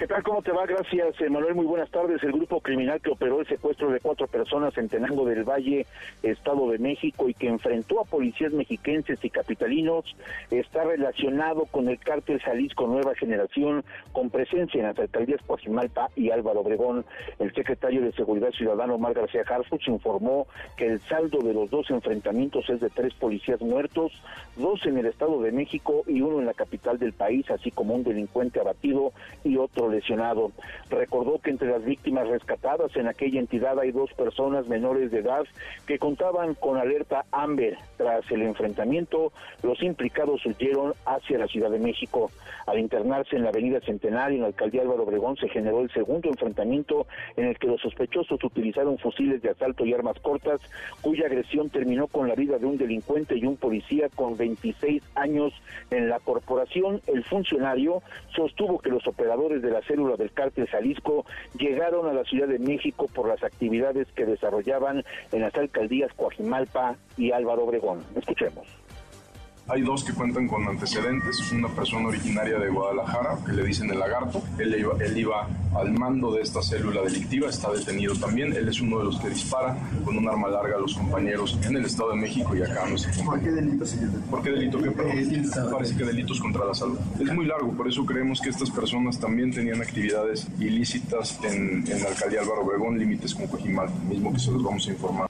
¿Qué tal? ¿Cómo te va? Gracias, Manuel. Muy buenas tardes. El grupo criminal que operó el secuestro de cuatro personas en Tenango del Valle, Estado de México, y que enfrentó a policías mexiquenses y capitalinos, está relacionado con el cártel Jalisco Nueva Generación, con presencia en las alcaldías Coajimalpa y Álvaro Obregón. El secretario de Seguridad Ciudadano, Omar García Harfuch, informó que el saldo de los dos enfrentamientos es de tres policías muertos, dos en el Estado de México y uno en la capital del país, así como un delincuente abatido y otro lesionado. Recordó que entre las víctimas rescatadas en aquella entidad hay dos personas menores de edad que contaban con alerta Amber. Tras el enfrentamiento, los implicados huyeron hacia la Ciudad de México. Al internarse en la avenida Centenario, en la alcaldía Álvaro Obregón, se generó el segundo enfrentamiento en el que los sospechosos utilizaron fusiles de asalto y armas cortas, cuya agresión terminó con la vida de un delincuente y un policía con 26 años en la corporación. El funcionario sostuvo que los operadores de la célula del cártel Jalisco llegaron a la Ciudad de México por las actividades que desarrollaban en las alcaldías Coajimalpa y Álvaro Obregón. Escuchemos. Hay dos que cuentan con antecedentes. Una persona originaria de Guadalajara, que le dicen el lagarto. Él iba, él iba al mando de esta célula delictiva, está detenido también. Él es uno de los que dispara con un arma larga a los compañeros en el Estado de México y acá no sé ¿Por qué delito, señor? ¿Por qué delito? ¿Qué Parece que delitos contra la salud. Es muy largo, por eso creemos que estas personas también tenían actividades ilícitas en, en la alcaldía Álvaro Obregón, límites con Cojimal, mismo que se los vamos a informar.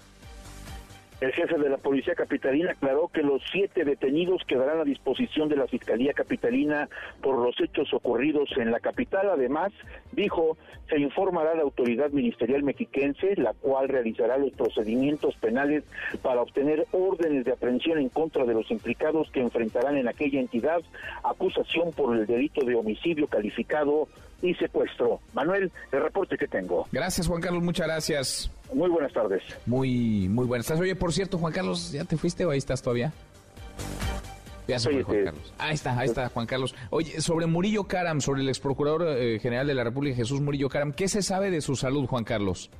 El jefe de la Policía Capitalina aclaró que los siete detenidos quedarán a disposición de la Fiscalía Capitalina por los hechos ocurridos en la capital. Además, dijo, se informará a la autoridad ministerial mexiquense, la cual realizará los procedimientos penales para obtener órdenes de aprehensión en contra de los implicados que enfrentarán en aquella entidad acusación por el delito de homicidio calificado y secuestro. Manuel, el reporte que tengo. Gracias, Juan Carlos, muchas gracias. Muy buenas tardes. Muy, muy buenas tardes. Oye, por cierto, Juan Carlos, ¿ya te fuiste o ahí estás todavía? Ya se fue Juan Carlos. Ahí está, ahí está Juan Carlos. Oye, sobre Murillo Caram, sobre el ex procurador eh, general de la República, Jesús Murillo Caram, ¿qué se sabe de su salud, Juan Carlos?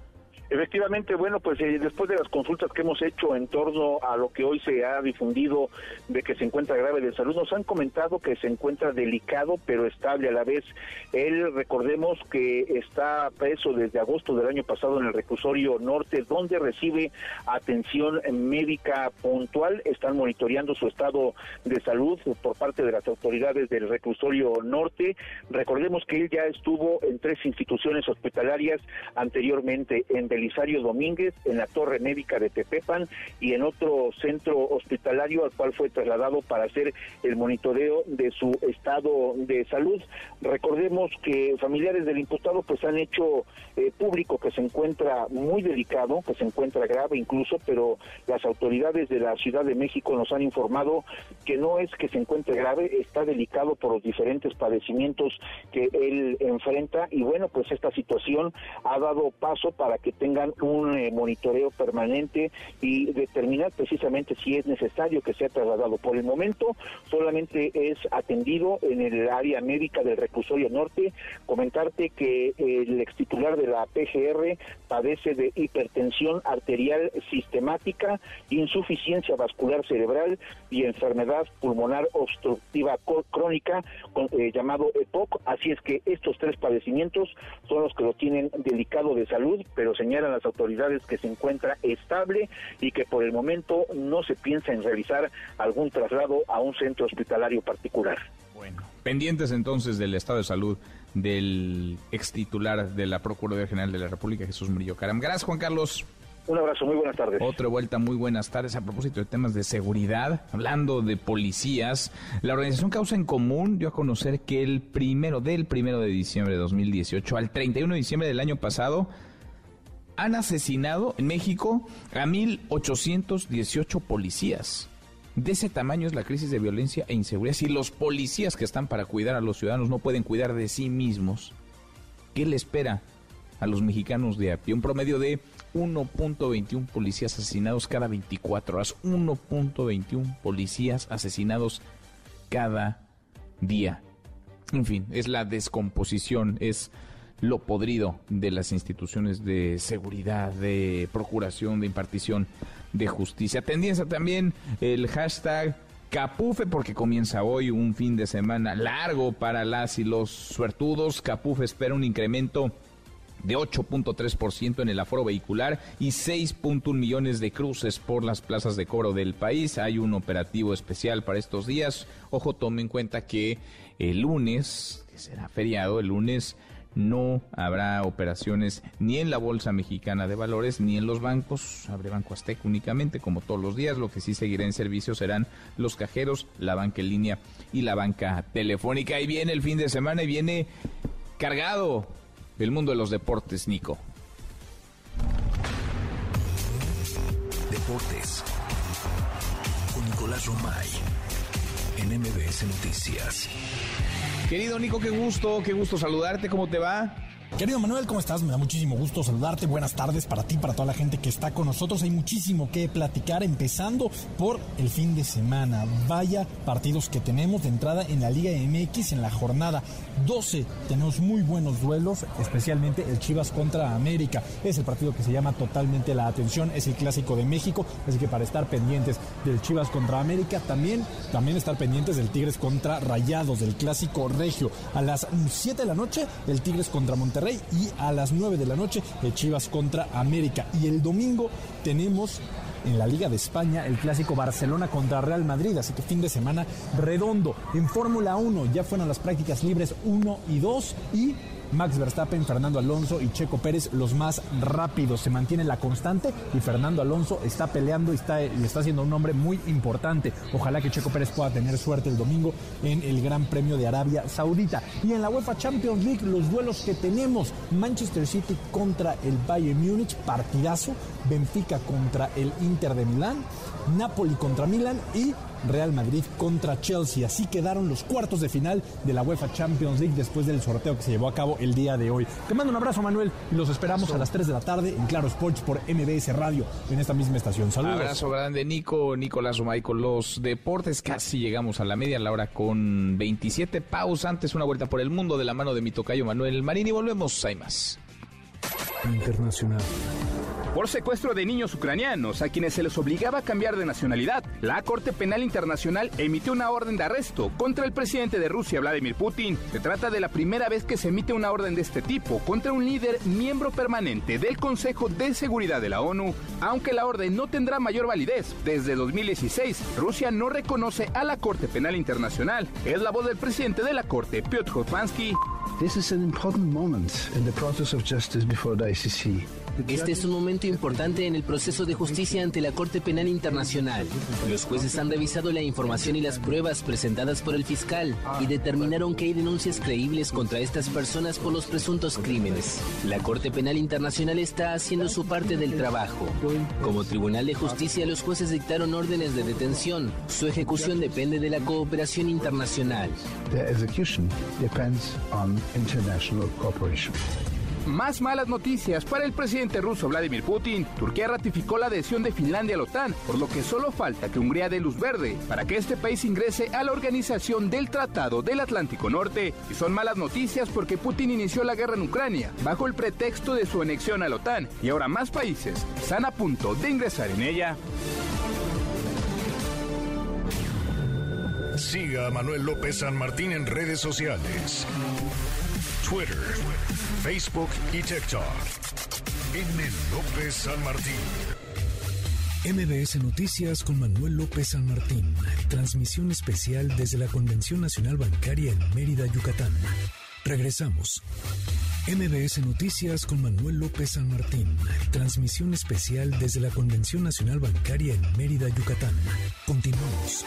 Efectivamente, bueno, pues eh, después de las consultas que hemos hecho en torno a lo que hoy se ha difundido de que se encuentra grave de salud, nos han comentado que se encuentra delicado pero estable a la vez. Él, recordemos que está preso desde agosto del año pasado en el reclusorio norte, donde recibe atención médica puntual. Están monitoreando su estado de salud por parte de las autoridades del reclusorio norte. Recordemos que él ya estuvo en tres instituciones hospitalarias anteriormente en Belisario Domínguez, en la Torre Médica de Tepepan y en otro centro hospitalario al cual fue trasladado para hacer el monitoreo de su estado de salud. Recordemos que familiares del imputado pues han hecho eh, público que se encuentra muy delicado, que se encuentra grave incluso, pero las autoridades de la Ciudad de México nos han informado que no es que se encuentre grave, está delicado por los diferentes padecimientos que él enfrenta y bueno, pues esta situación ha dado paso para que tenga tengan un eh, monitoreo permanente y determinar precisamente si es necesario que sea trasladado. Por el momento solamente es atendido en el área médica del reclusorio norte. Comentarte que el ex titular de la PGR padece de hipertensión arterial sistemática, insuficiencia vascular cerebral y enfermedad pulmonar obstructiva crónica eh, llamado EPOC. Así es que estos tres padecimientos son los que lo tienen delicado de salud, pero señalan las autoridades que se encuentra estable y que por el momento no se piensa en realizar algún traslado a un centro hospitalario particular. Bueno, pendientes entonces del estado de salud del ex titular de la Procuraduría General de la República, Jesús Murillo Caram. Gracias, Juan Carlos. Un abrazo, muy buenas tardes. Otra vuelta, muy buenas tardes. A propósito de temas de seguridad, hablando de policías, la organización Causa en Común dio a conocer que el primero, del primero de diciembre de 2018 al 31 de diciembre del año pasado, han asesinado en México a 1.818 policías. De ese tamaño es la crisis de violencia e inseguridad. Si los policías que están para cuidar a los ciudadanos no pueden cuidar de sí mismos, ¿qué le espera a los mexicanos de a pie? Un promedio de 1.21 policías asesinados cada 24 horas. 1.21 policías asesinados cada día. En fin, es la descomposición, es lo podrido de las instituciones de seguridad, de procuración, de impartición de justicia. Tendencia también el hashtag Capufe porque comienza hoy un fin de semana largo para las y los suertudos. Capufe espera un incremento de 8.3% en el aforo vehicular y 6.1 millones de cruces por las plazas de cobro del país. Hay un operativo especial para estos días. Ojo, tome en cuenta que el lunes, que será feriado, el lunes no habrá operaciones ni en la Bolsa Mexicana de Valores ni en los bancos. Abre Banco Azteca únicamente, como todos los días. Lo que sí seguirá en servicio serán los cajeros, la banca en línea y la banca telefónica. Y viene el fin de semana y viene cargado el mundo de los deportes, Nico. Deportes con Nicolás Romay en MBS Noticias. Querido Nico, qué gusto, qué gusto saludarte, ¿cómo te va? Querido Manuel, ¿cómo estás? Me da muchísimo gusto saludarte. Buenas tardes para ti, para toda la gente que está con nosotros. Hay muchísimo que platicar, empezando por el fin de semana. Vaya partidos que tenemos de entrada en la Liga MX en la jornada 12. Tenemos muy buenos duelos, especialmente el Chivas contra América. Es el partido que se llama totalmente la atención. Es el clásico de México. Así que para estar pendientes del Chivas contra América, también, también estar pendientes del Tigres contra Rayados, del clásico regio. A las 7 de la noche, el Tigres contra Monterrey y a las 9 de la noche el Chivas contra América. Y el domingo tenemos en la Liga de España el clásico Barcelona contra Real Madrid, así que fin de semana redondo. En Fórmula 1 ya fueron las prácticas libres 1 y 2 y Max Verstappen, Fernando Alonso y Checo Pérez los más rápidos. Se mantiene la constante y Fernando Alonso está peleando y está, y está haciendo un nombre muy importante. Ojalá que Checo Pérez pueda tener suerte el domingo en el Gran Premio de Arabia Saudita. Y en la UEFA Champions League, los duelos que tenemos: Manchester City contra el Bayern Múnich, partidazo. Benfica contra el Inter de Milán. Napoli contra Milán y Real Madrid contra Chelsea. Así quedaron los cuartos de final de la UEFA Champions League después del sorteo que se llevó a cabo el día de hoy. Te mando un abrazo, Manuel, y los esperamos a las 3 de la tarde en Claro Sports por MBS Radio en esta misma estación. Saludos. Abrazo grande, Nico, Nicolás Romay con los deportes. Casi llegamos a la media, la hora con 27 pausas. Antes una vuelta por el mundo de la mano de mi tocayo Manuel Marín y volvemos. Hay más. Internacional por secuestro de niños ucranianos a quienes se les obligaba a cambiar de nacionalidad. La Corte Penal Internacional emitió una orden de arresto contra el presidente de Rusia, Vladimir Putin. Se trata de la primera vez que se emite una orden de este tipo contra un líder miembro permanente del Consejo de Seguridad de la ONU. Aunque la orden no tendrá mayor validez, desde 2016 Rusia no reconoce a la Corte Penal Internacional. Es la voz del presidente de la Corte, Piotr Kotvansky. This is an important moment in the process of justice before the ICC. Este es un momento importante en el proceso de justicia ante la Corte Penal Internacional. Los jueces han revisado la información y las pruebas presentadas por el fiscal y determinaron que hay denuncias creíbles contra estas personas por los presuntos crímenes. La Corte Penal Internacional está haciendo su parte del trabajo. Como Tribunal de Justicia, los jueces dictaron órdenes de detención. Su ejecución depende de la cooperación internacional. The execution depends on international cooperation. Más malas noticias para el presidente ruso Vladimir Putin. Turquía ratificó la adhesión de Finlandia a la OTAN, por lo que solo falta que Hungría dé luz verde para que este país ingrese a la organización del Tratado del Atlántico Norte. Y son malas noticias porque Putin inició la guerra en Ucrania bajo el pretexto de su anexión a la OTAN y ahora más países están a punto de ingresar en ella. Siga a Manuel López San Martín en redes sociales. Twitter, Facebook y TikTok. M. López San Martín. MBS Noticias con Manuel López San Martín. Transmisión especial desde la Convención Nacional Bancaria en Mérida, Yucatán. Regresamos. MBS Noticias con Manuel López San Martín. Transmisión especial desde la Convención Nacional Bancaria en Mérida, Yucatán. Continuamos.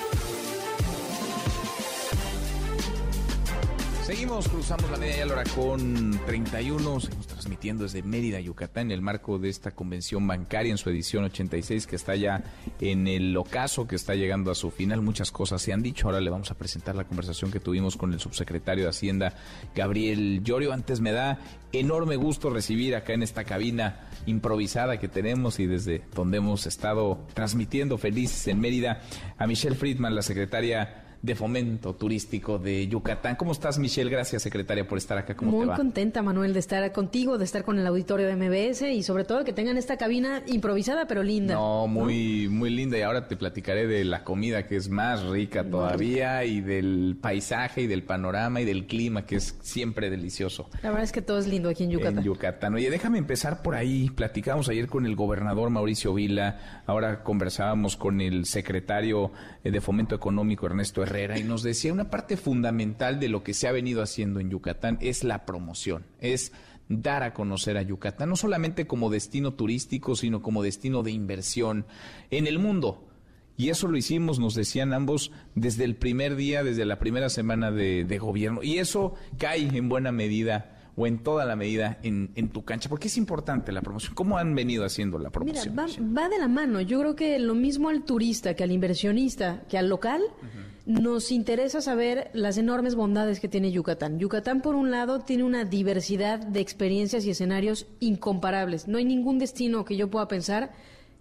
Seguimos, cruzamos la media hora con 31, seguimos transmitiendo desde Mérida, Yucatán, en el marco de esta convención bancaria en su edición 86 que está ya en el ocaso, que está llegando a su final. Muchas cosas se han dicho, ahora le vamos a presentar la conversación que tuvimos con el subsecretario de Hacienda, Gabriel Llorio. Antes me da enorme gusto recibir acá en esta cabina improvisada que tenemos y desde donde hemos estado transmitiendo felices en Mérida a Michelle Friedman, la secretaria de Fomento Turístico de Yucatán. ¿Cómo estás, Michelle? Gracias, secretaria, por estar acá. ¿Cómo Muy te va? contenta, Manuel, de estar contigo, de estar con el auditorio de MBS y sobre todo que tengan esta cabina improvisada pero linda. No, muy, muy linda. Y ahora te platicaré de la comida que es más rica todavía y del paisaje y del panorama y del clima que es siempre delicioso. La verdad es que todo es lindo aquí en Yucatán. En Yucatán. Oye, déjame empezar por ahí. Platicamos ayer con el gobernador Mauricio Vila, ahora conversábamos con el secretario de Fomento Económico Ernesto Herrera y nos decía una parte fundamental de lo que se ha venido haciendo en Yucatán es la promoción, es dar a conocer a Yucatán, no solamente como destino turístico, sino como destino de inversión en el mundo. Y eso lo hicimos, nos decían ambos, desde el primer día, desde la primera semana de, de gobierno. Y eso cae en buena medida o en toda la medida en, en, tu cancha? Porque es importante la promoción. ¿Cómo han venido haciendo la promoción? Mira, va, va de la mano. Yo creo que lo mismo al turista que al inversionista que al local. Uh -huh. Nos interesa saber las enormes bondades que tiene Yucatán. Yucatán, por un lado, tiene una diversidad de experiencias y escenarios incomparables. No hay ningún destino que yo pueda pensar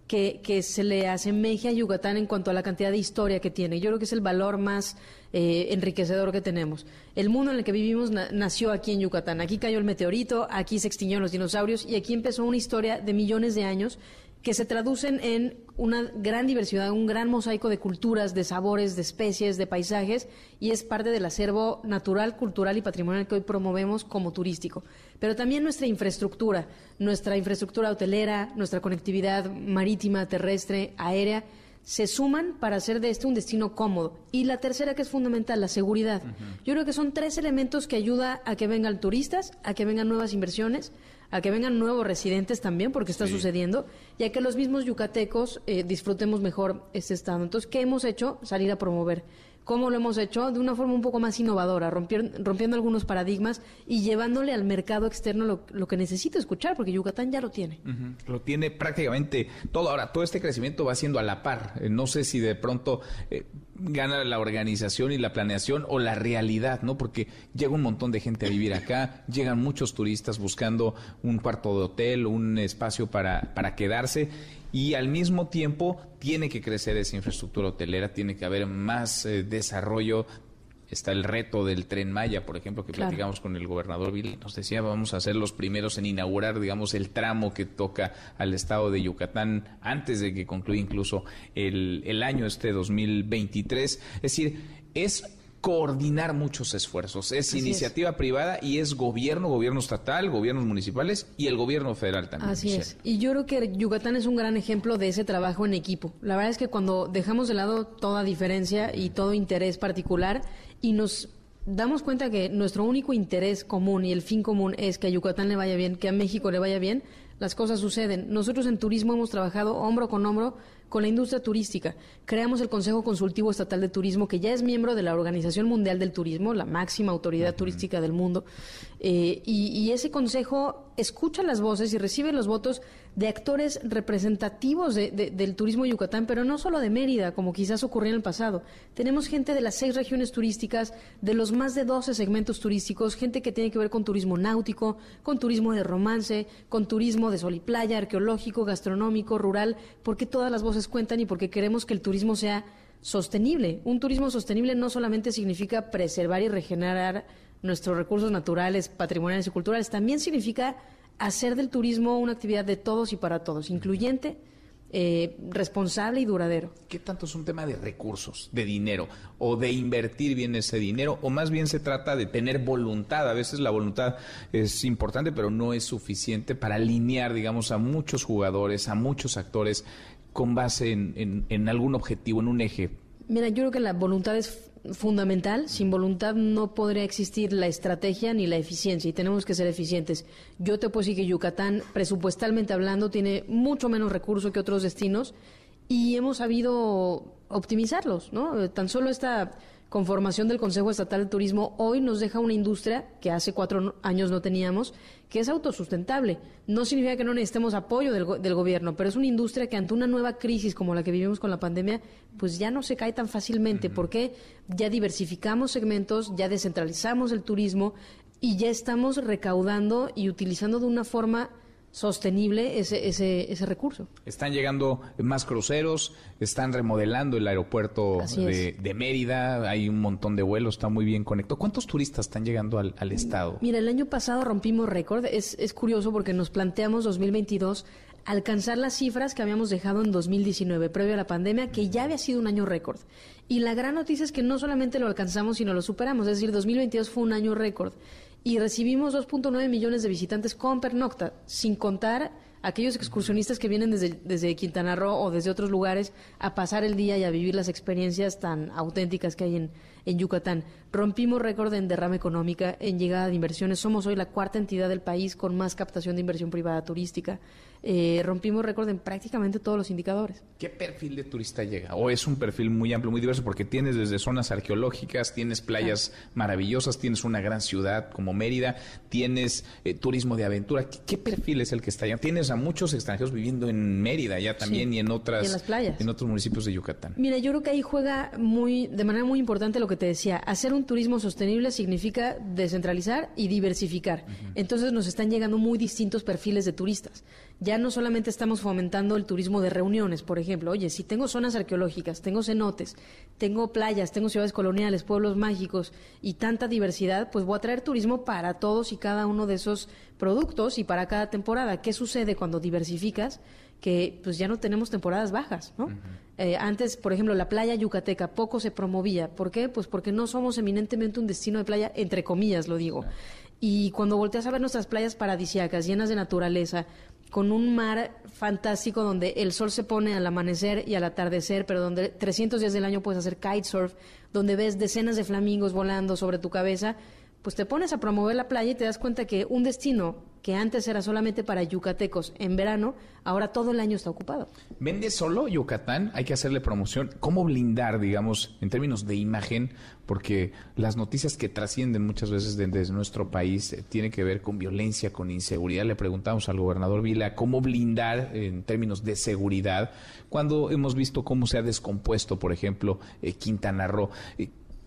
que, que, se le asemeje a Yucatán en cuanto a la cantidad de historia que tiene. Yo creo que es el valor más eh, enriquecedor que tenemos. El mundo en el que vivimos na nació aquí en Yucatán. Aquí cayó el meteorito, aquí se extinguieron los dinosaurios y aquí empezó una historia de millones de años que se traducen en una gran diversidad, un gran mosaico de culturas, de sabores, de especies, de paisajes, y es parte del acervo natural, cultural y patrimonial que hoy promovemos como turístico. Pero también nuestra infraestructura, nuestra infraestructura hotelera, nuestra conectividad marítima, terrestre, aérea, se suman para hacer de este un destino cómodo. Y la tercera, que es fundamental, la seguridad. Uh -huh. Yo creo que son tres elementos que ayudan a que vengan turistas, a que vengan nuevas inversiones, a que vengan nuevos residentes también, porque está sí. sucediendo, y a que los mismos yucatecos eh, disfrutemos mejor este estado. Entonces, ¿qué hemos hecho? Salir a promover. ¿Cómo lo hemos hecho? De una forma un poco más innovadora, rompiendo, rompiendo algunos paradigmas y llevándole al mercado externo lo, lo, que necesita escuchar, porque Yucatán ya lo tiene. Lo tiene prácticamente todo. Ahora, todo este crecimiento va siendo a la par. Eh, no sé si de pronto eh, gana la organización y la planeación o la realidad, ¿no? Porque llega un montón de gente a vivir acá, llegan muchos turistas buscando un cuarto de hotel, un espacio para, para quedarse y al mismo tiempo tiene que crecer esa infraestructura hotelera, tiene que haber más eh, desarrollo. Está el reto del tren Maya, por ejemplo, que claro. platicamos con el gobernador Vila. Nos decía, vamos a ser los primeros en inaugurar, digamos, el tramo que toca al estado de Yucatán antes de que concluya incluso el, el año este 2023. Es decir, es coordinar muchos esfuerzos. Es Así iniciativa es. privada y es gobierno, gobierno estatal, gobiernos municipales y el gobierno federal también. Así Michelle. es. Y yo creo que Yucatán es un gran ejemplo de ese trabajo en equipo. La verdad es que cuando dejamos de lado toda diferencia y todo interés particular y nos damos cuenta que nuestro único interés común y el fin común es que a Yucatán le vaya bien, que a México le vaya bien, las cosas suceden. Nosotros en turismo hemos trabajado hombro con hombro con la industria turística. Creamos el Consejo Consultivo Estatal de Turismo, que ya es miembro de la Organización Mundial del Turismo, la máxima autoridad uh -huh. turística del mundo. Eh, y, y, ese consejo escucha las voces y recibe los votos de actores representativos del turismo de Yucatán, pero no solo de Mérida, como quizás ocurría en el pasado. Tenemos gente de las seis regiones turísticas, de los más de 12 segmentos turísticos, gente que tiene que ver con turismo náutico, con turismo de romance, con turismo de sol y playa, arqueológico, gastronómico, rural, porque todas las voces cuentan y porque queremos que el turismo sea sostenible. Un turismo sostenible no solamente significa preservar y regenerar nuestros recursos naturales, patrimoniales y culturales, también significa hacer del turismo una actividad de todos y para todos, incluyente, eh, responsable y duradero. ¿Qué tanto es un tema de recursos, de dinero, o de invertir bien ese dinero, o más bien se trata de tener voluntad? A veces la voluntad es importante, pero no es suficiente para alinear, digamos, a muchos jugadores, a muchos actores con base en, algún objetivo, en un eje. Mira, yo creo que la voluntad es fundamental. Sin voluntad no podría existir la estrategia ni la eficiencia y tenemos que ser eficientes. Yo te puedo decir que Yucatán, presupuestalmente hablando, tiene mucho menos recursos que otros destinos y hemos sabido optimizarlos, ¿no? Tan solo esta conformación del Consejo Estatal de Turismo hoy nos deja una industria que hace cuatro años no teníamos, que es autosustentable. No significa que no necesitemos apoyo del, del, gobierno, pero es una industria que ante una nueva crisis como la que vivimos con la pandemia, pues ya no se cae tan fácilmente, porque ya diversificamos segmentos, ya descentralizamos el turismo y ya estamos recaudando y utilizando de una forma sostenible ese, ese, ese recurso. Están llegando más cruceros, están remodelando el aeropuerto de, Mérida, hay un montón de vuelos, está muy bien conectado. ¿Cuántos turistas están llegando al, al estado? Mira, el año pasado rompimos récord, es, es curioso porque nos planteamos 2022 alcanzar las cifras que habíamos dejado en 2019, previo a la pandemia, que ya había sido un año récord. Y la gran noticia es que no solamente lo alcanzamos, sino lo superamos. Es decir, 2022 fue un año récord y recibimos 2.9 millones de visitantes con pernocta, sin contar aquellos excursionistas que vienen desde, Quintana Roo o desde otros lugares a pasar el día y a vivir las experiencias tan auténticas que hay en, en Yucatán. Rompimos récord en derrama económica, en llegada de inversiones. Somos hoy la cuarta entidad del país con más captación de inversión privada turística. Eh, rompimos récord en prácticamente todos los indicadores. ¿Qué perfil de turista llega? ¿O es un perfil muy amplio, muy diverso? Porque tienes desde zonas arqueológicas, tienes playas maravillosas, tienes una gran ciudad como Mérida, tienes eh, turismo de aventura. ¿Qué, perfil es el que está allá? Tienes a muchos extranjeros viviendo en Mérida ya también y en otras en las playas. en otros municipios de Yucatán. Mira, yo creo que ahí juega muy de manera muy importante lo que te decía. Hacer un turismo sostenible significa descentralizar y diversificar. Entonces nos están llegando muy distintos perfiles de turistas ya no solamente estamos fomentando el turismo de reuniones, por ejemplo, oye, si tengo zonas arqueológicas, tengo cenotes, tengo playas, tengo ciudades coloniales, pueblos mágicos y tanta diversidad, pues voy a traer turismo para todos y cada uno de esos productos y para cada temporada. ¿Qué sucede cuando diversificas? que pues ya no tenemos temporadas bajas, ¿no? Eh, antes, por ejemplo, la playa yucateca poco se promovía. ¿Por qué? Pues porque no somos eminentemente un destino de playa, entre comillas lo digo. Y cuando volteas a ver nuestras playas paradisíacas, llenas de naturaleza, con un mar fantástico donde el sol se pone al amanecer y al atardecer, pero donde 300 días del año puedes hacer kitesurf, donde ves decenas de flamingos volando sobre tu cabeza, pues te pones a promover la playa y te das cuenta que un destino que antes era solamente para yucatecos en verano, ahora todo el año está ocupado. ¿Vende solo Yucatán? Hay que hacerle promoción. ¿Cómo blindar, digamos, en términos de imagen? Porque las noticias que trascienden muchas veces desde nuestro país eh, tienen que ver con violencia, con inseguridad. Le preguntamos al gobernador Vila cómo blindar en términos de seguridad cuando hemos visto cómo se ha descompuesto, por ejemplo, eh, Quintana Roo.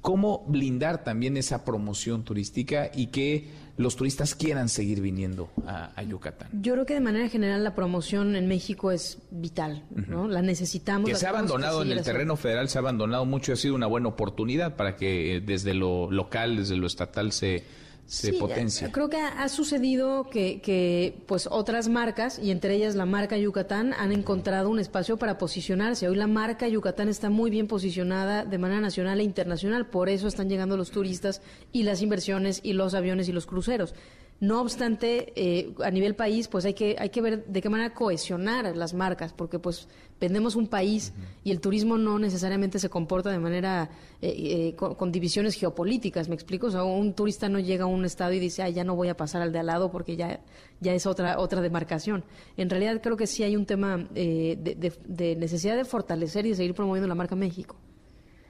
¿Cómo blindar también esa promoción turística y que los turistas quieran seguir viniendo a, Yucatán? Yo creo que de manera general la promoción en México es vital, ¿no? La necesitamos. Que se ha abandonado en el terreno federal, se ha abandonado mucho y ha sido una buena oportunidad para que eh, desde lo local, desde lo estatal se se potencia. Creo que ha, sucedido que, que, pues otras marcas, y entre ellas la marca Yucatán, han encontrado un espacio para posicionarse. Hoy la marca Yucatán está muy bien posicionada de manera nacional e internacional, por eso están llegando los turistas y las inversiones y los aviones y los cruceros. No obstante, eh, a nivel país, pues hay que, hay que ver de qué manera cohesionar las marcas, porque pues vendemos un país y el turismo no necesariamente se comporta de manera eh, eh, con, divisiones geopolíticas, ¿me explico? O sea, un turista no llega a un estado y dice, ah, ya no voy a pasar al de al lado porque ya, ya es otra, otra demarcación. En realidad creo que sí hay un tema de, de necesidad de fortalecer y de seguir promoviendo la marca México.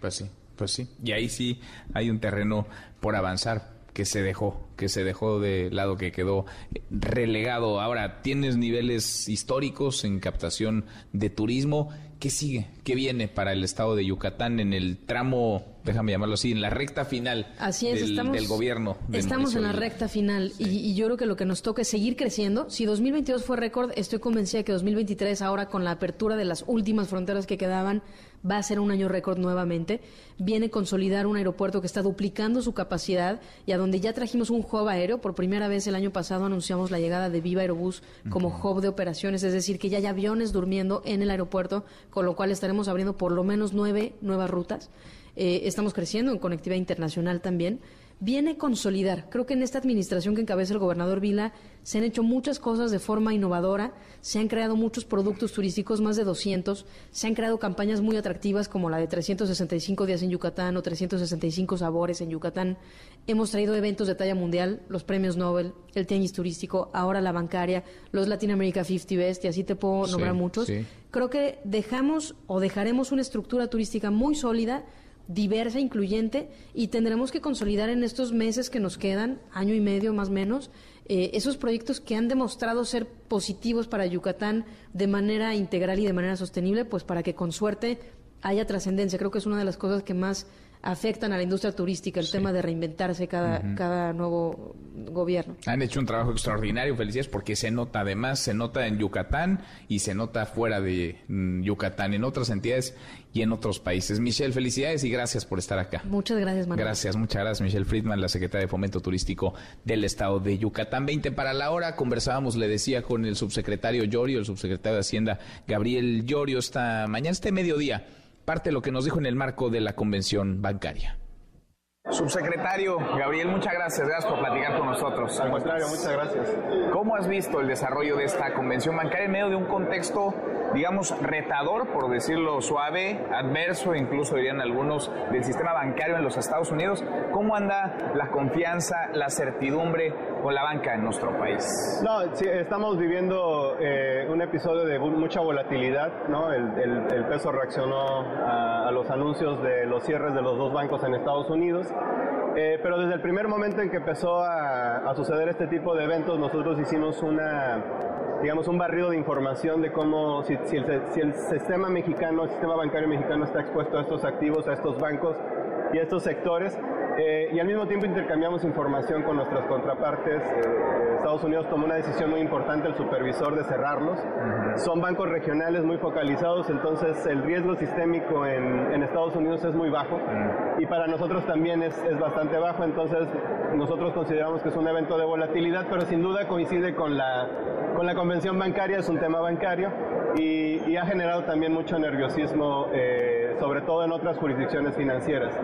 Pues sí, pues sí. Y ahí sí hay un terreno por avanzar que se dejó que se dejó de lado, que quedó relegado. Ahora, tienes niveles históricos en captación de turismo. ¿Qué sigue? ¿Qué viene para el estado de Yucatán en el tramo, déjame llamarlo así, en la recta final así es, del, estamos, del gobierno? estamos en la recta final y, y yo creo que lo que nos toca es seguir creciendo. Si 2022 fue récord, estoy convencida que 2023, ahora con la apertura de las últimas fronteras que quedaban, va a ser un año récord nuevamente. Viene consolidar un aeropuerto que está duplicando su capacidad y a donde ya trajimos un hub aéreo. Por primera vez el año pasado anunciamos la llegada de Viva Aerobús como hub de operaciones, es decir, que ya hay aviones durmiendo en el aeropuerto, con lo cual estaremos abriendo por lo menos nueve nuevas rutas. Eh, estamos creciendo en conectividad internacional también. Viene a consolidar. Creo que en esta administración que encabeza el gobernador Vila se han hecho muchas cosas de forma innovadora, se han creado muchos productos turísticos, más de 200, se han creado campañas muy atractivas como la de 365 días en Yucatán o 365 sabores en Yucatán. Hemos traído eventos de talla mundial, los premios Nobel, el tenis turístico, ahora la bancaria, los Latin America 50 Best y así te puedo Sí, nombrar muchos. sí. Creo que dejamos o dejaremos una estructura turística muy sólida diversa, incluyente, y tendremos que consolidar en estos meses que nos quedan, año y medio más o menos, eh, esos proyectos que han demostrado ser positivos para Yucatán de manera integral y de manera sostenible, pues para que con suerte haya trascendencia. Creo que es una de las cosas que más afectan a la industria turística, el tema de reinventarse cada, cada nuevo gobierno. Han hecho un trabajo extraordinario, felicidades, porque se nota además, se nota en Yucatán y se nota fuera de mm, Yucatán, en otras entidades y en otros países. Michelle, felicidades y gracias por estar acá. Muchas gracias, Manuel. Gracias, muchas gracias, Michelle Friedman, la secretaria de Fomento Turístico del Estado de Yucatán. 20 para la hora, conversábamos, le decía, con el subsecretario Llorio, el subsecretario de Hacienda, Gabriel Llorio, esta mañana, este mediodía, parte de lo que nos dijo en el marco de la convención bancaria. Subsecretario Gabriel, muchas gracias, gracias por platicar con nosotros. Al contrario, muchas gracias. ¿Cómo has visto el desarrollo de esta convención bancaria en medio de un contexto, digamos, retador, por decirlo suave, adverso, incluso dirían algunos, del sistema bancario en los Estados Unidos? ¿Cómo anda la confianza, la certidumbre con la banca en nuestro país? No, sí, estamos viviendo eh, un episodio de mucha volatilidad, ¿no? El, peso reaccionó a, los anuncios de los cierres de los dos bancos en Estados Unidos. Eh, pero desde el primer momento en que empezó a, suceder este tipo de eventos, nosotros hicimos una, digamos, un barrido de información de cómo, si el sistema mexicano, el sistema bancario mexicano está expuesto a estos activos, a estos bancos y a estos sectores. Eh, y al mismo tiempo intercambiamos información con nuestras contrapartes. Eh, eh, Estados Unidos tomó una decisión muy importante, el supervisor, de cerrarlos. Son bancos regionales muy focalizados, entonces el riesgo sistémico en, en Estados Unidos es muy bajo y para nosotros también es, es bastante bajo, entonces nosotros consideramos que es un evento de volatilidad, pero sin duda coincide con la, con la convención bancaria, es un tema bancario y, y ha generado también mucho nerviosismo, eh, sobre todo en otras jurisdicciones financieras.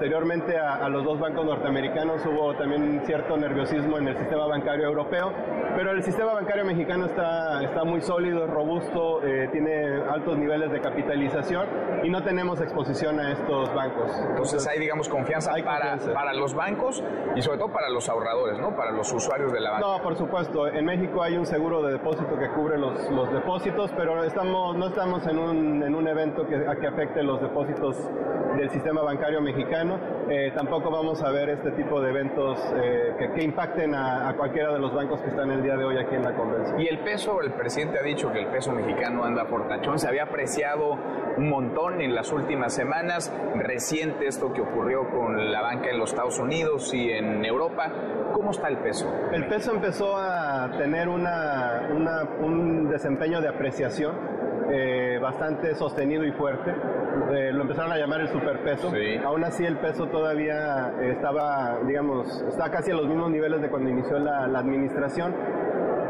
Posteriormente a, a los dos bancos norteamericanos hubo también cierto nerviosismo en el sistema bancario europeo, pero el sistema bancario mexicano está, está muy sólido, robusto, eh, tiene altos niveles de capitalización y no tenemos exposición a estos bancos. Entonces hay, digamos, confianza para, para los bancos y sobre todo para los ahorradores, ¿no? Para los usuarios de la banca. No, por supuesto. En México hay un seguro de depósito que cubre los, los depósitos, pero estamos, no estamos en un, en un evento que, a que afecte los depósitos del sistema bancario mexicano. Eh, tampoco vamos a ver este tipo de eventos eh, que, que impacten a, a cualquiera de los bancos que están el día de hoy aquí en la convención. Y el peso, el presidente ha dicho que el peso mexicano anda por tachón, se había apreciado un montón en las últimas semanas, reciente esto que ocurrió con la banca en los Estados Unidos y en Europa. ¿Cómo está el peso? El peso empezó a tener una, una- un desempeño de apreciación eh, bastante sostenido y fuerte. Eh, lo empezaron a llamar el superpeso. Aún así el peso todavía estaba, digamos, está casi a los mismos niveles de cuando inició la, la administración.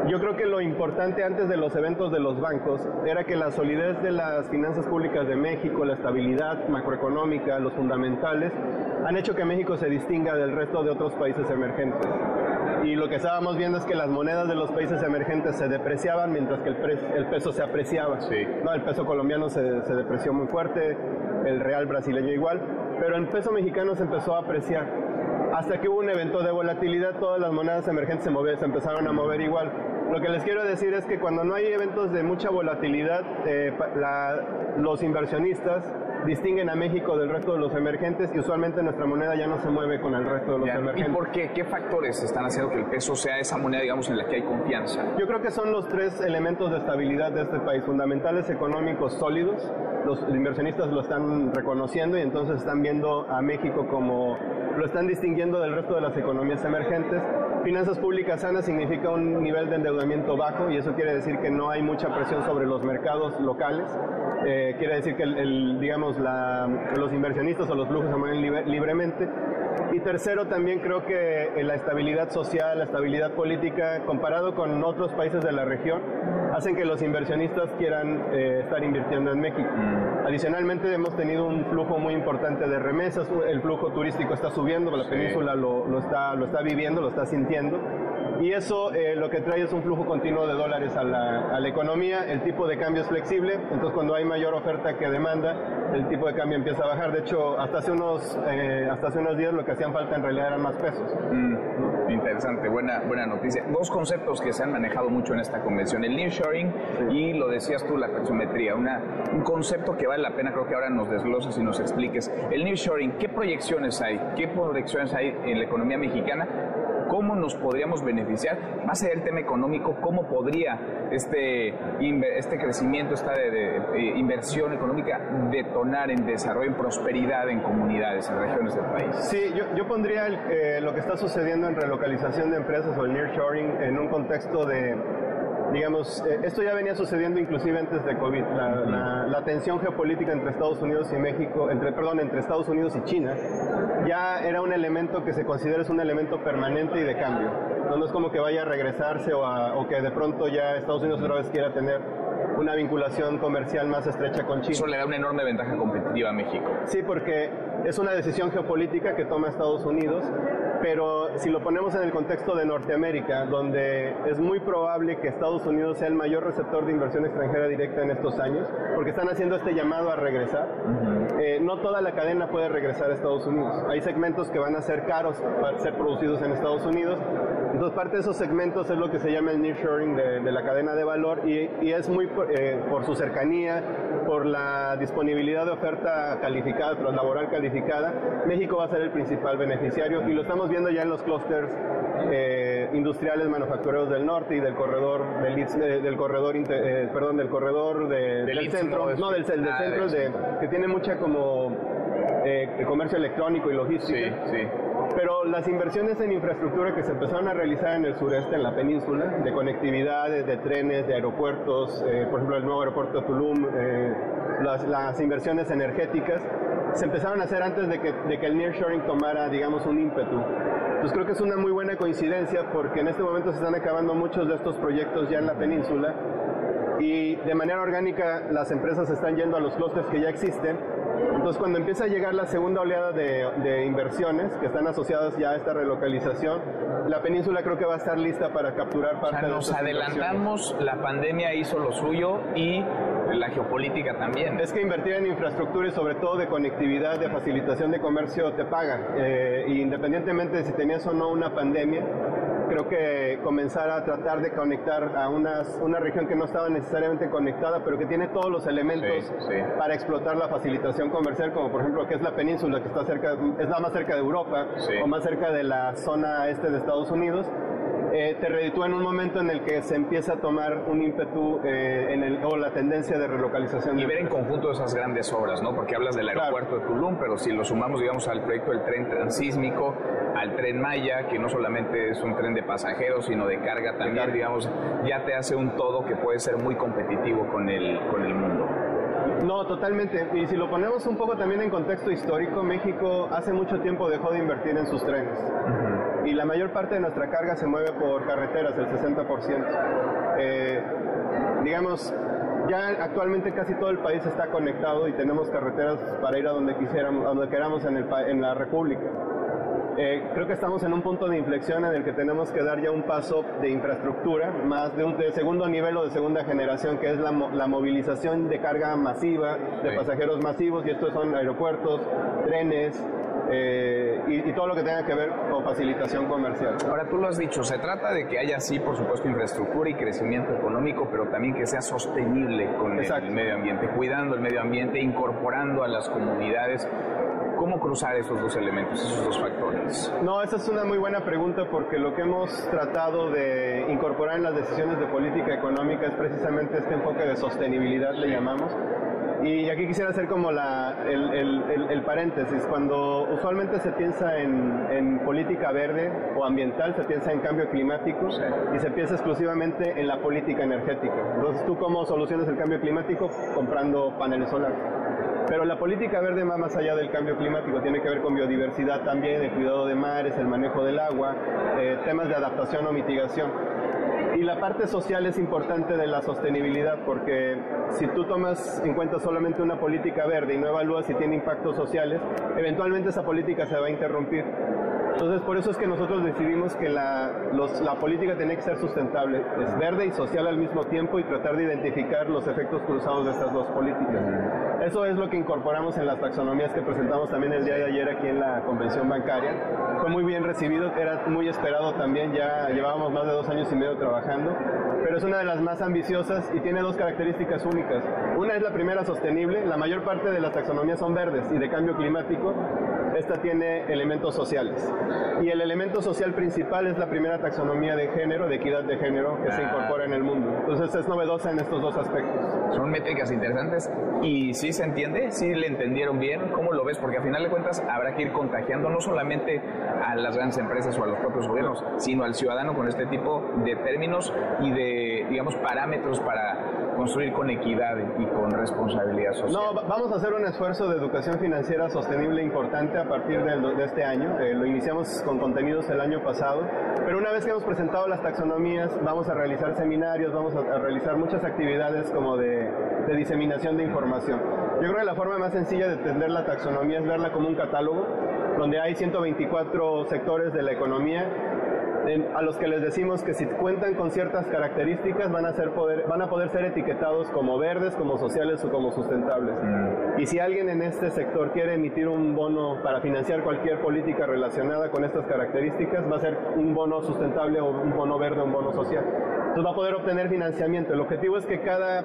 Yo creo que lo importante antes de los eventos de los bancos era que la solidez de las finanzas públicas de México, la estabilidad macroeconómica, los fundamentales, han hecho que México se distinga del resto de otros países emergentes. Y lo que estábamos viendo es que las monedas de los países emergentes se depreciaban mientras que el, pre- el peso se apreciaba. No, el peso colombiano se, se depreció muy fuerte, el real brasileño igual, pero el peso mexicano se empezó a apreciar. Hasta que hubo un evento de volatilidad, todas las monedas emergentes se, move- se empezaron a mover igual. Lo que les quiero decir es que cuando no hay eventos de mucha volatilidad, eh, los inversionistas distinguen a México del resto de los emergentes y usualmente nuestra moneda ya no se mueve con el resto de los emergentes. ¿Y por qué? ¿Qué factores están haciendo que el peso sea esa moneda, digamos, en la que hay confianza? Yo creo que son los tres elementos de estabilidad de este país, fundamentales económicos sólidos, los inversionistas lo están reconociendo y entonces están viendo a México como lo están distinguiendo del resto de las economías emergentes. Finanzas públicas sanas significa un nivel de endeudamiento bajo y eso quiere decir que no hay mucha presión sobre los mercados locales. Eh, quiere decir que el, digamos los inversionistas o los flujos se mueven libremente. Y tercero, también creo que la estabilidad social, la estabilidad política, comparado con otros países de la región, hacen que los inversionistas quieran eh, estar invirtiendo en México. Mm. Adicionalmente, hemos tenido un flujo muy importante de remesas, el flujo turístico está subiendo, la península lo, lo, está, lo está viviendo, lo está sintiendo y eso eh, lo que trae es un flujo continuo de dólares a la, a la, economía, el tipo de cambio es flexible, entonces cuando hay mayor oferta que demanda, el tipo de cambio empieza a bajar. De hecho, hasta hace unos, eh, hasta hace unos días lo que hacían falta en realidad eran más pesos. Mm, interesante, buena, buena noticia. Dos conceptos que se han manejado mucho en esta convención, el nearshoring y lo decías tú, la taxometría, una, un concepto que vale la pena, creo que ahora nos desglosas y nos expliques. El nearshoring, ¿qué proyecciones hay? ¿Qué proyecciones hay en la economía mexicana? Cómo nos podríamos beneficiar, más allá del tema económico, cómo podría este, este crecimiento, esta de, inversión económica detonar en desarrollo, en prosperidad en comunidades, en regiones del país. Sí, yo, yo pondría eh, lo que está sucediendo en relocalización de empresas o el nearshoring en un contexto de digamos, eh, esto ya venía sucediendo inclusive antes de COVID. La, tensión geopolítica entre Estados Unidos y México, entre, perdón, entre Estados Unidos y China, ya era un elemento que se considera es un elemento permanente y de cambio. No, es como que vaya a regresarse o, o que de pronto ya Estados Unidos otra vez quiera tener una vinculación comercial más estrecha con China. Eso le da una enorme ventaja competitiva a México. Sí, porque es una decisión geopolítica que toma Estados Unidos pero si lo ponemos en el contexto de Norteamérica, donde es muy probable que Estados Unidos sea el mayor receptor de inversión extranjera directa en estos años, porque están haciendo este llamado a regresar, eh, no toda la cadena puede regresar a Estados Unidos. Hay segmentos que van a ser caros para ser producidos en Estados Unidos, entonces parte de esos segmentos es lo que se llama el nearshoring de, de la cadena de valor y, es muy eh, por su cercanía, por la disponibilidad de oferta calificada, laboral calificada, México va a ser el principal beneficiario y lo estamos viendo ya en los clústeres eh, industriales manufactureros del norte y del corredor del, eh, del corredor eh, perdón del corredor del, centro no, del, del ah, centro de, que tiene mucha como comercio electrónico y logística sí, sí. Pero las inversiones en infraestructura que se empezaron a realizar en el sureste, en la península, de conectividad, de trenes, de aeropuertos, por ejemplo el nuevo aeropuerto de Tulum, las, las, inversiones energéticas, se empezaron a hacer antes de que, de que el nearshoring tomara, digamos, un ímpetu. Entonces creo que es una muy buena coincidencia porque en este momento se están acabando muchos de estos proyectos ya en la península y de manera orgánica las empresas están yendo a los clústeres que ya existen. Entonces cuando empieza a llegar la segunda oleada de, de, inversiones que están asociadas ya a esta relocalización, la península creo que va a estar lista para capturar parte o sea, de nos adelantamos, la pandemia hizo lo suyo y la geopolítica también. Es que invertir en infraestructura y sobre todo de conectividad, de facilitación de comercio te paga. Eh, independientemente de si tenías o no una pandemia, creo que comenzar a tratar de conectar a unas, una región que no estaba necesariamente conectada, pero que tiene todos los elementos para explotar la facilitación comercial, como por ejemplo que es la península que está cerca, es la más cerca de Europa o más cerca de la zona este de Estados Unidos eh, te reditúa en un momento en el que se empieza a tomar un ímpetu eh, en el, o la tendencia de relocalización. Y ver en conjunto esas grandes obras, ¿no? Porque hablas del aeropuerto de Tulum, pero si lo sumamos, digamos, al proyecto del tren transísmico, al tren Maya, que no solamente es un tren de pasajeros, sino de carga también, digamos, ya te hace un todo que puede ser muy competitivo con el, con el mundo. No, totalmente. Y si lo ponemos un poco también en contexto histórico, México hace mucho tiempo dejó de invertir en sus trenes. Y la mayor parte de nuestra carga se mueve por carreteras, el 60%. Eh, digamos, ya actualmente casi todo el país está conectado y tenemos carreteras para ir a donde quisiéramos, a donde queramos en, el, en la República. Eh, creo que estamos en un punto de inflexión en el que tenemos que dar ya un paso de infraestructura, más de un segundo nivel o de segunda generación, que es la, la movilización de carga masiva, de pasajeros masivos, y estos son aeropuertos, trenes, eh, y, todo lo que tenga que ver con facilitación comercial. Ahora tú lo has dicho, se trata de que haya sí, por supuesto, infraestructura y crecimiento económico, pero también que sea sostenible con el medio ambiente, cuidando el medio ambiente, incorporando a las comunidades. ¿Cómo cruzar esos dos elementos, esos dos factores? No, esa es una muy buena pregunta porque lo que hemos tratado de incorporar en las decisiones de política económica es precisamente este enfoque de sostenibilidad, le llamamos, y aquí quisiera hacer como la, el, paréntesis. Cuando usualmente se piensa en, política verde o ambiental, se piensa en cambio climático y se piensa exclusivamente en la política energética. Entonces, ¿tú cómo solucionas el cambio climático? Comprando paneles solares. Pero la política verde va más allá del cambio climático, tiene que ver con biodiversidad también, el cuidado de mares, el manejo del agua, eh, temas de adaptación o mitigación. Y la parte social es importante de la sostenibilidad porque si tú tomas en cuenta solamente una política verde y no evalúas si tiene impactos sociales, eventualmente esa política se va a interrumpir. Entonces, por eso es que nosotros decidimos que la, la política tiene que ser sustentable, es verde y social al mismo tiempo y tratar de identificar los efectos cruzados de estas dos políticas. Eso es lo que incorporamos en las taxonomías que presentamos también el día de ayer aquí en la convención bancaria. Fue muy bien recibido, era muy esperado también, ya llevábamos más de dos años y medio trabajando, pero es una de las más ambiciosas y tiene dos características únicas. Una es la primera sostenible, la mayor parte de las taxonomías son verdes y de cambio climático, esta tiene elementos sociales. Y el elemento social principal es la primera taxonomía de género, de equidad de género, que se incorpora en el mundo. Entonces es novedosa en estos dos aspectos. Son métricas interesantes y sí se entiende, sí le entendieron bien, ¿cómo lo ves? Porque a final de cuentas habrá que ir contagiando no solamente a las grandes empresas o a los propios gobiernos, sino al ciudadano con este tipo de términos y de, digamos, parámetros para construir con equidad y con responsabilidad social. No, vamos a hacer un esfuerzo de educación financiera sostenible importante a partir de, este año. Eh, lo iniciamos con contenidos el año pasado, pero una vez que hemos presentado las taxonomías, vamos a realizar seminarios, vamos a, realizar muchas actividades como de, de diseminación de información. Yo creo que la forma más sencilla de entender la taxonomía es verla como un catálogo donde hay 124 sectores de la economía a los que les decimos que si cuentan con ciertas características van a, ser poder, van a poder ser etiquetados como verdes, como sociales o como sustentables. Mm. Y si alguien en este sector quiere emitir un bono para financiar cualquier política relacionada con estas características, va a ser un bono sustentable o un bono verde o un bono social. Entonces va a poder obtener financiamiento. El objetivo es que cada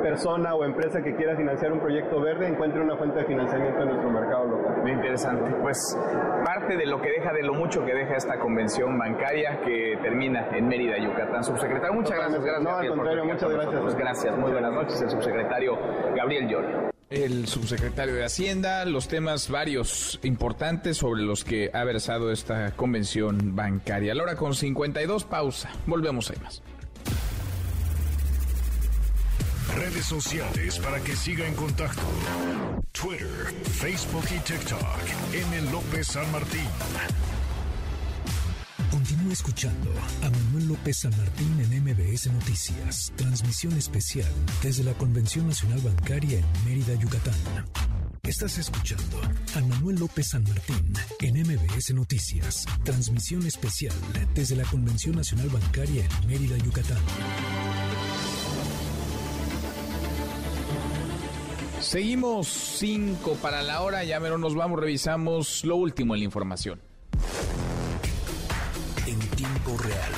persona o empresa que quiera financiar un proyecto verde encuentre una fuente de financiamiento en nuestro mercado local. Muy interesante. Pues parte de lo que deja, de lo mucho que deja esta convención bancaria que termina en Mérida, Yucatán. Subsecretario, muchas gracias. gracias no, al contrario, muchas gracias. Gracias, muy buenas noches. El subsecretario Gabriel Llorio. El subsecretario de Hacienda, los temas varios importantes sobre los que ha versado esta convención bancaria. La hora con 52, pausa. Volvemos ahí más. Redes sociales para que siga en contacto: Twitter, Facebook y TikTok. M. López San Martín. Continúa escuchando a Manuel López San Martín en MBS Noticias. Transmisión especial desde la Convención Nacional Bancaria en Mérida, Yucatán. Estás escuchando a Manuel López San Martín en MBS Noticias. Transmisión especial desde la Convención Nacional Bancaria en Mérida, Yucatán. Seguimos cinco para la hora, ya mero nos vamos, revisamos lo último en la información. En tiempo real.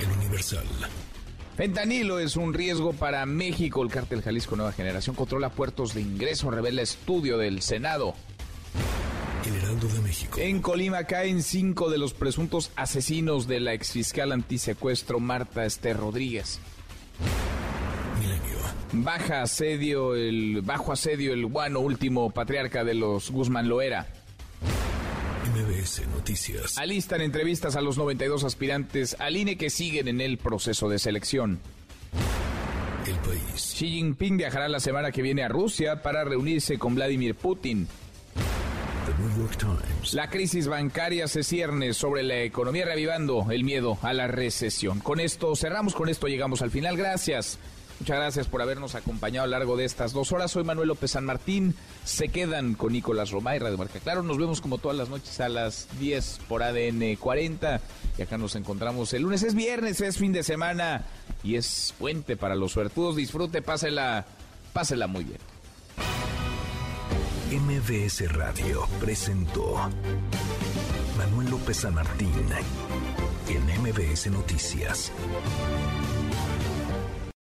El Universal. Fentanilo es un riesgo para México. El cártel Jalisco Nueva Generación controla puertos de ingreso, revela estudio del Senado. El Heraldo de México. En Colima caen cinco de los presuntos asesinos de la exfiscal antisecuestro Marta Esther Rodríguez. Baja asedio el, bajo asedio el guano último patriarca de los Guzmán Loera. MBS Noticias. Alistan entrevistas a los 92 aspirantes al INE que siguen en el proceso de selección. El país. Xi Jinping viajará la semana que viene a Rusia para reunirse con Vladimir Putin. The New York Times. La crisis bancaria se cierne sobre la economía, revivando el miedo a la recesión. Con esto cerramos, con esto llegamos al final. Gracias. Muchas gracias por habernos acompañado a lo largo de estas dos horas. Soy Manuel López San Martín. Se quedan con Nicolás Roma y Radio Marca Claro. Nos vemos como todas las noches a las 10 por ADN 40. Y acá nos encontramos el lunes. Es viernes, es fin de semana y es puente para los suertudos. Disfrute, pásela, pásela muy bien. MBS Radio presentó Manuel López San Martín en MBS Noticias.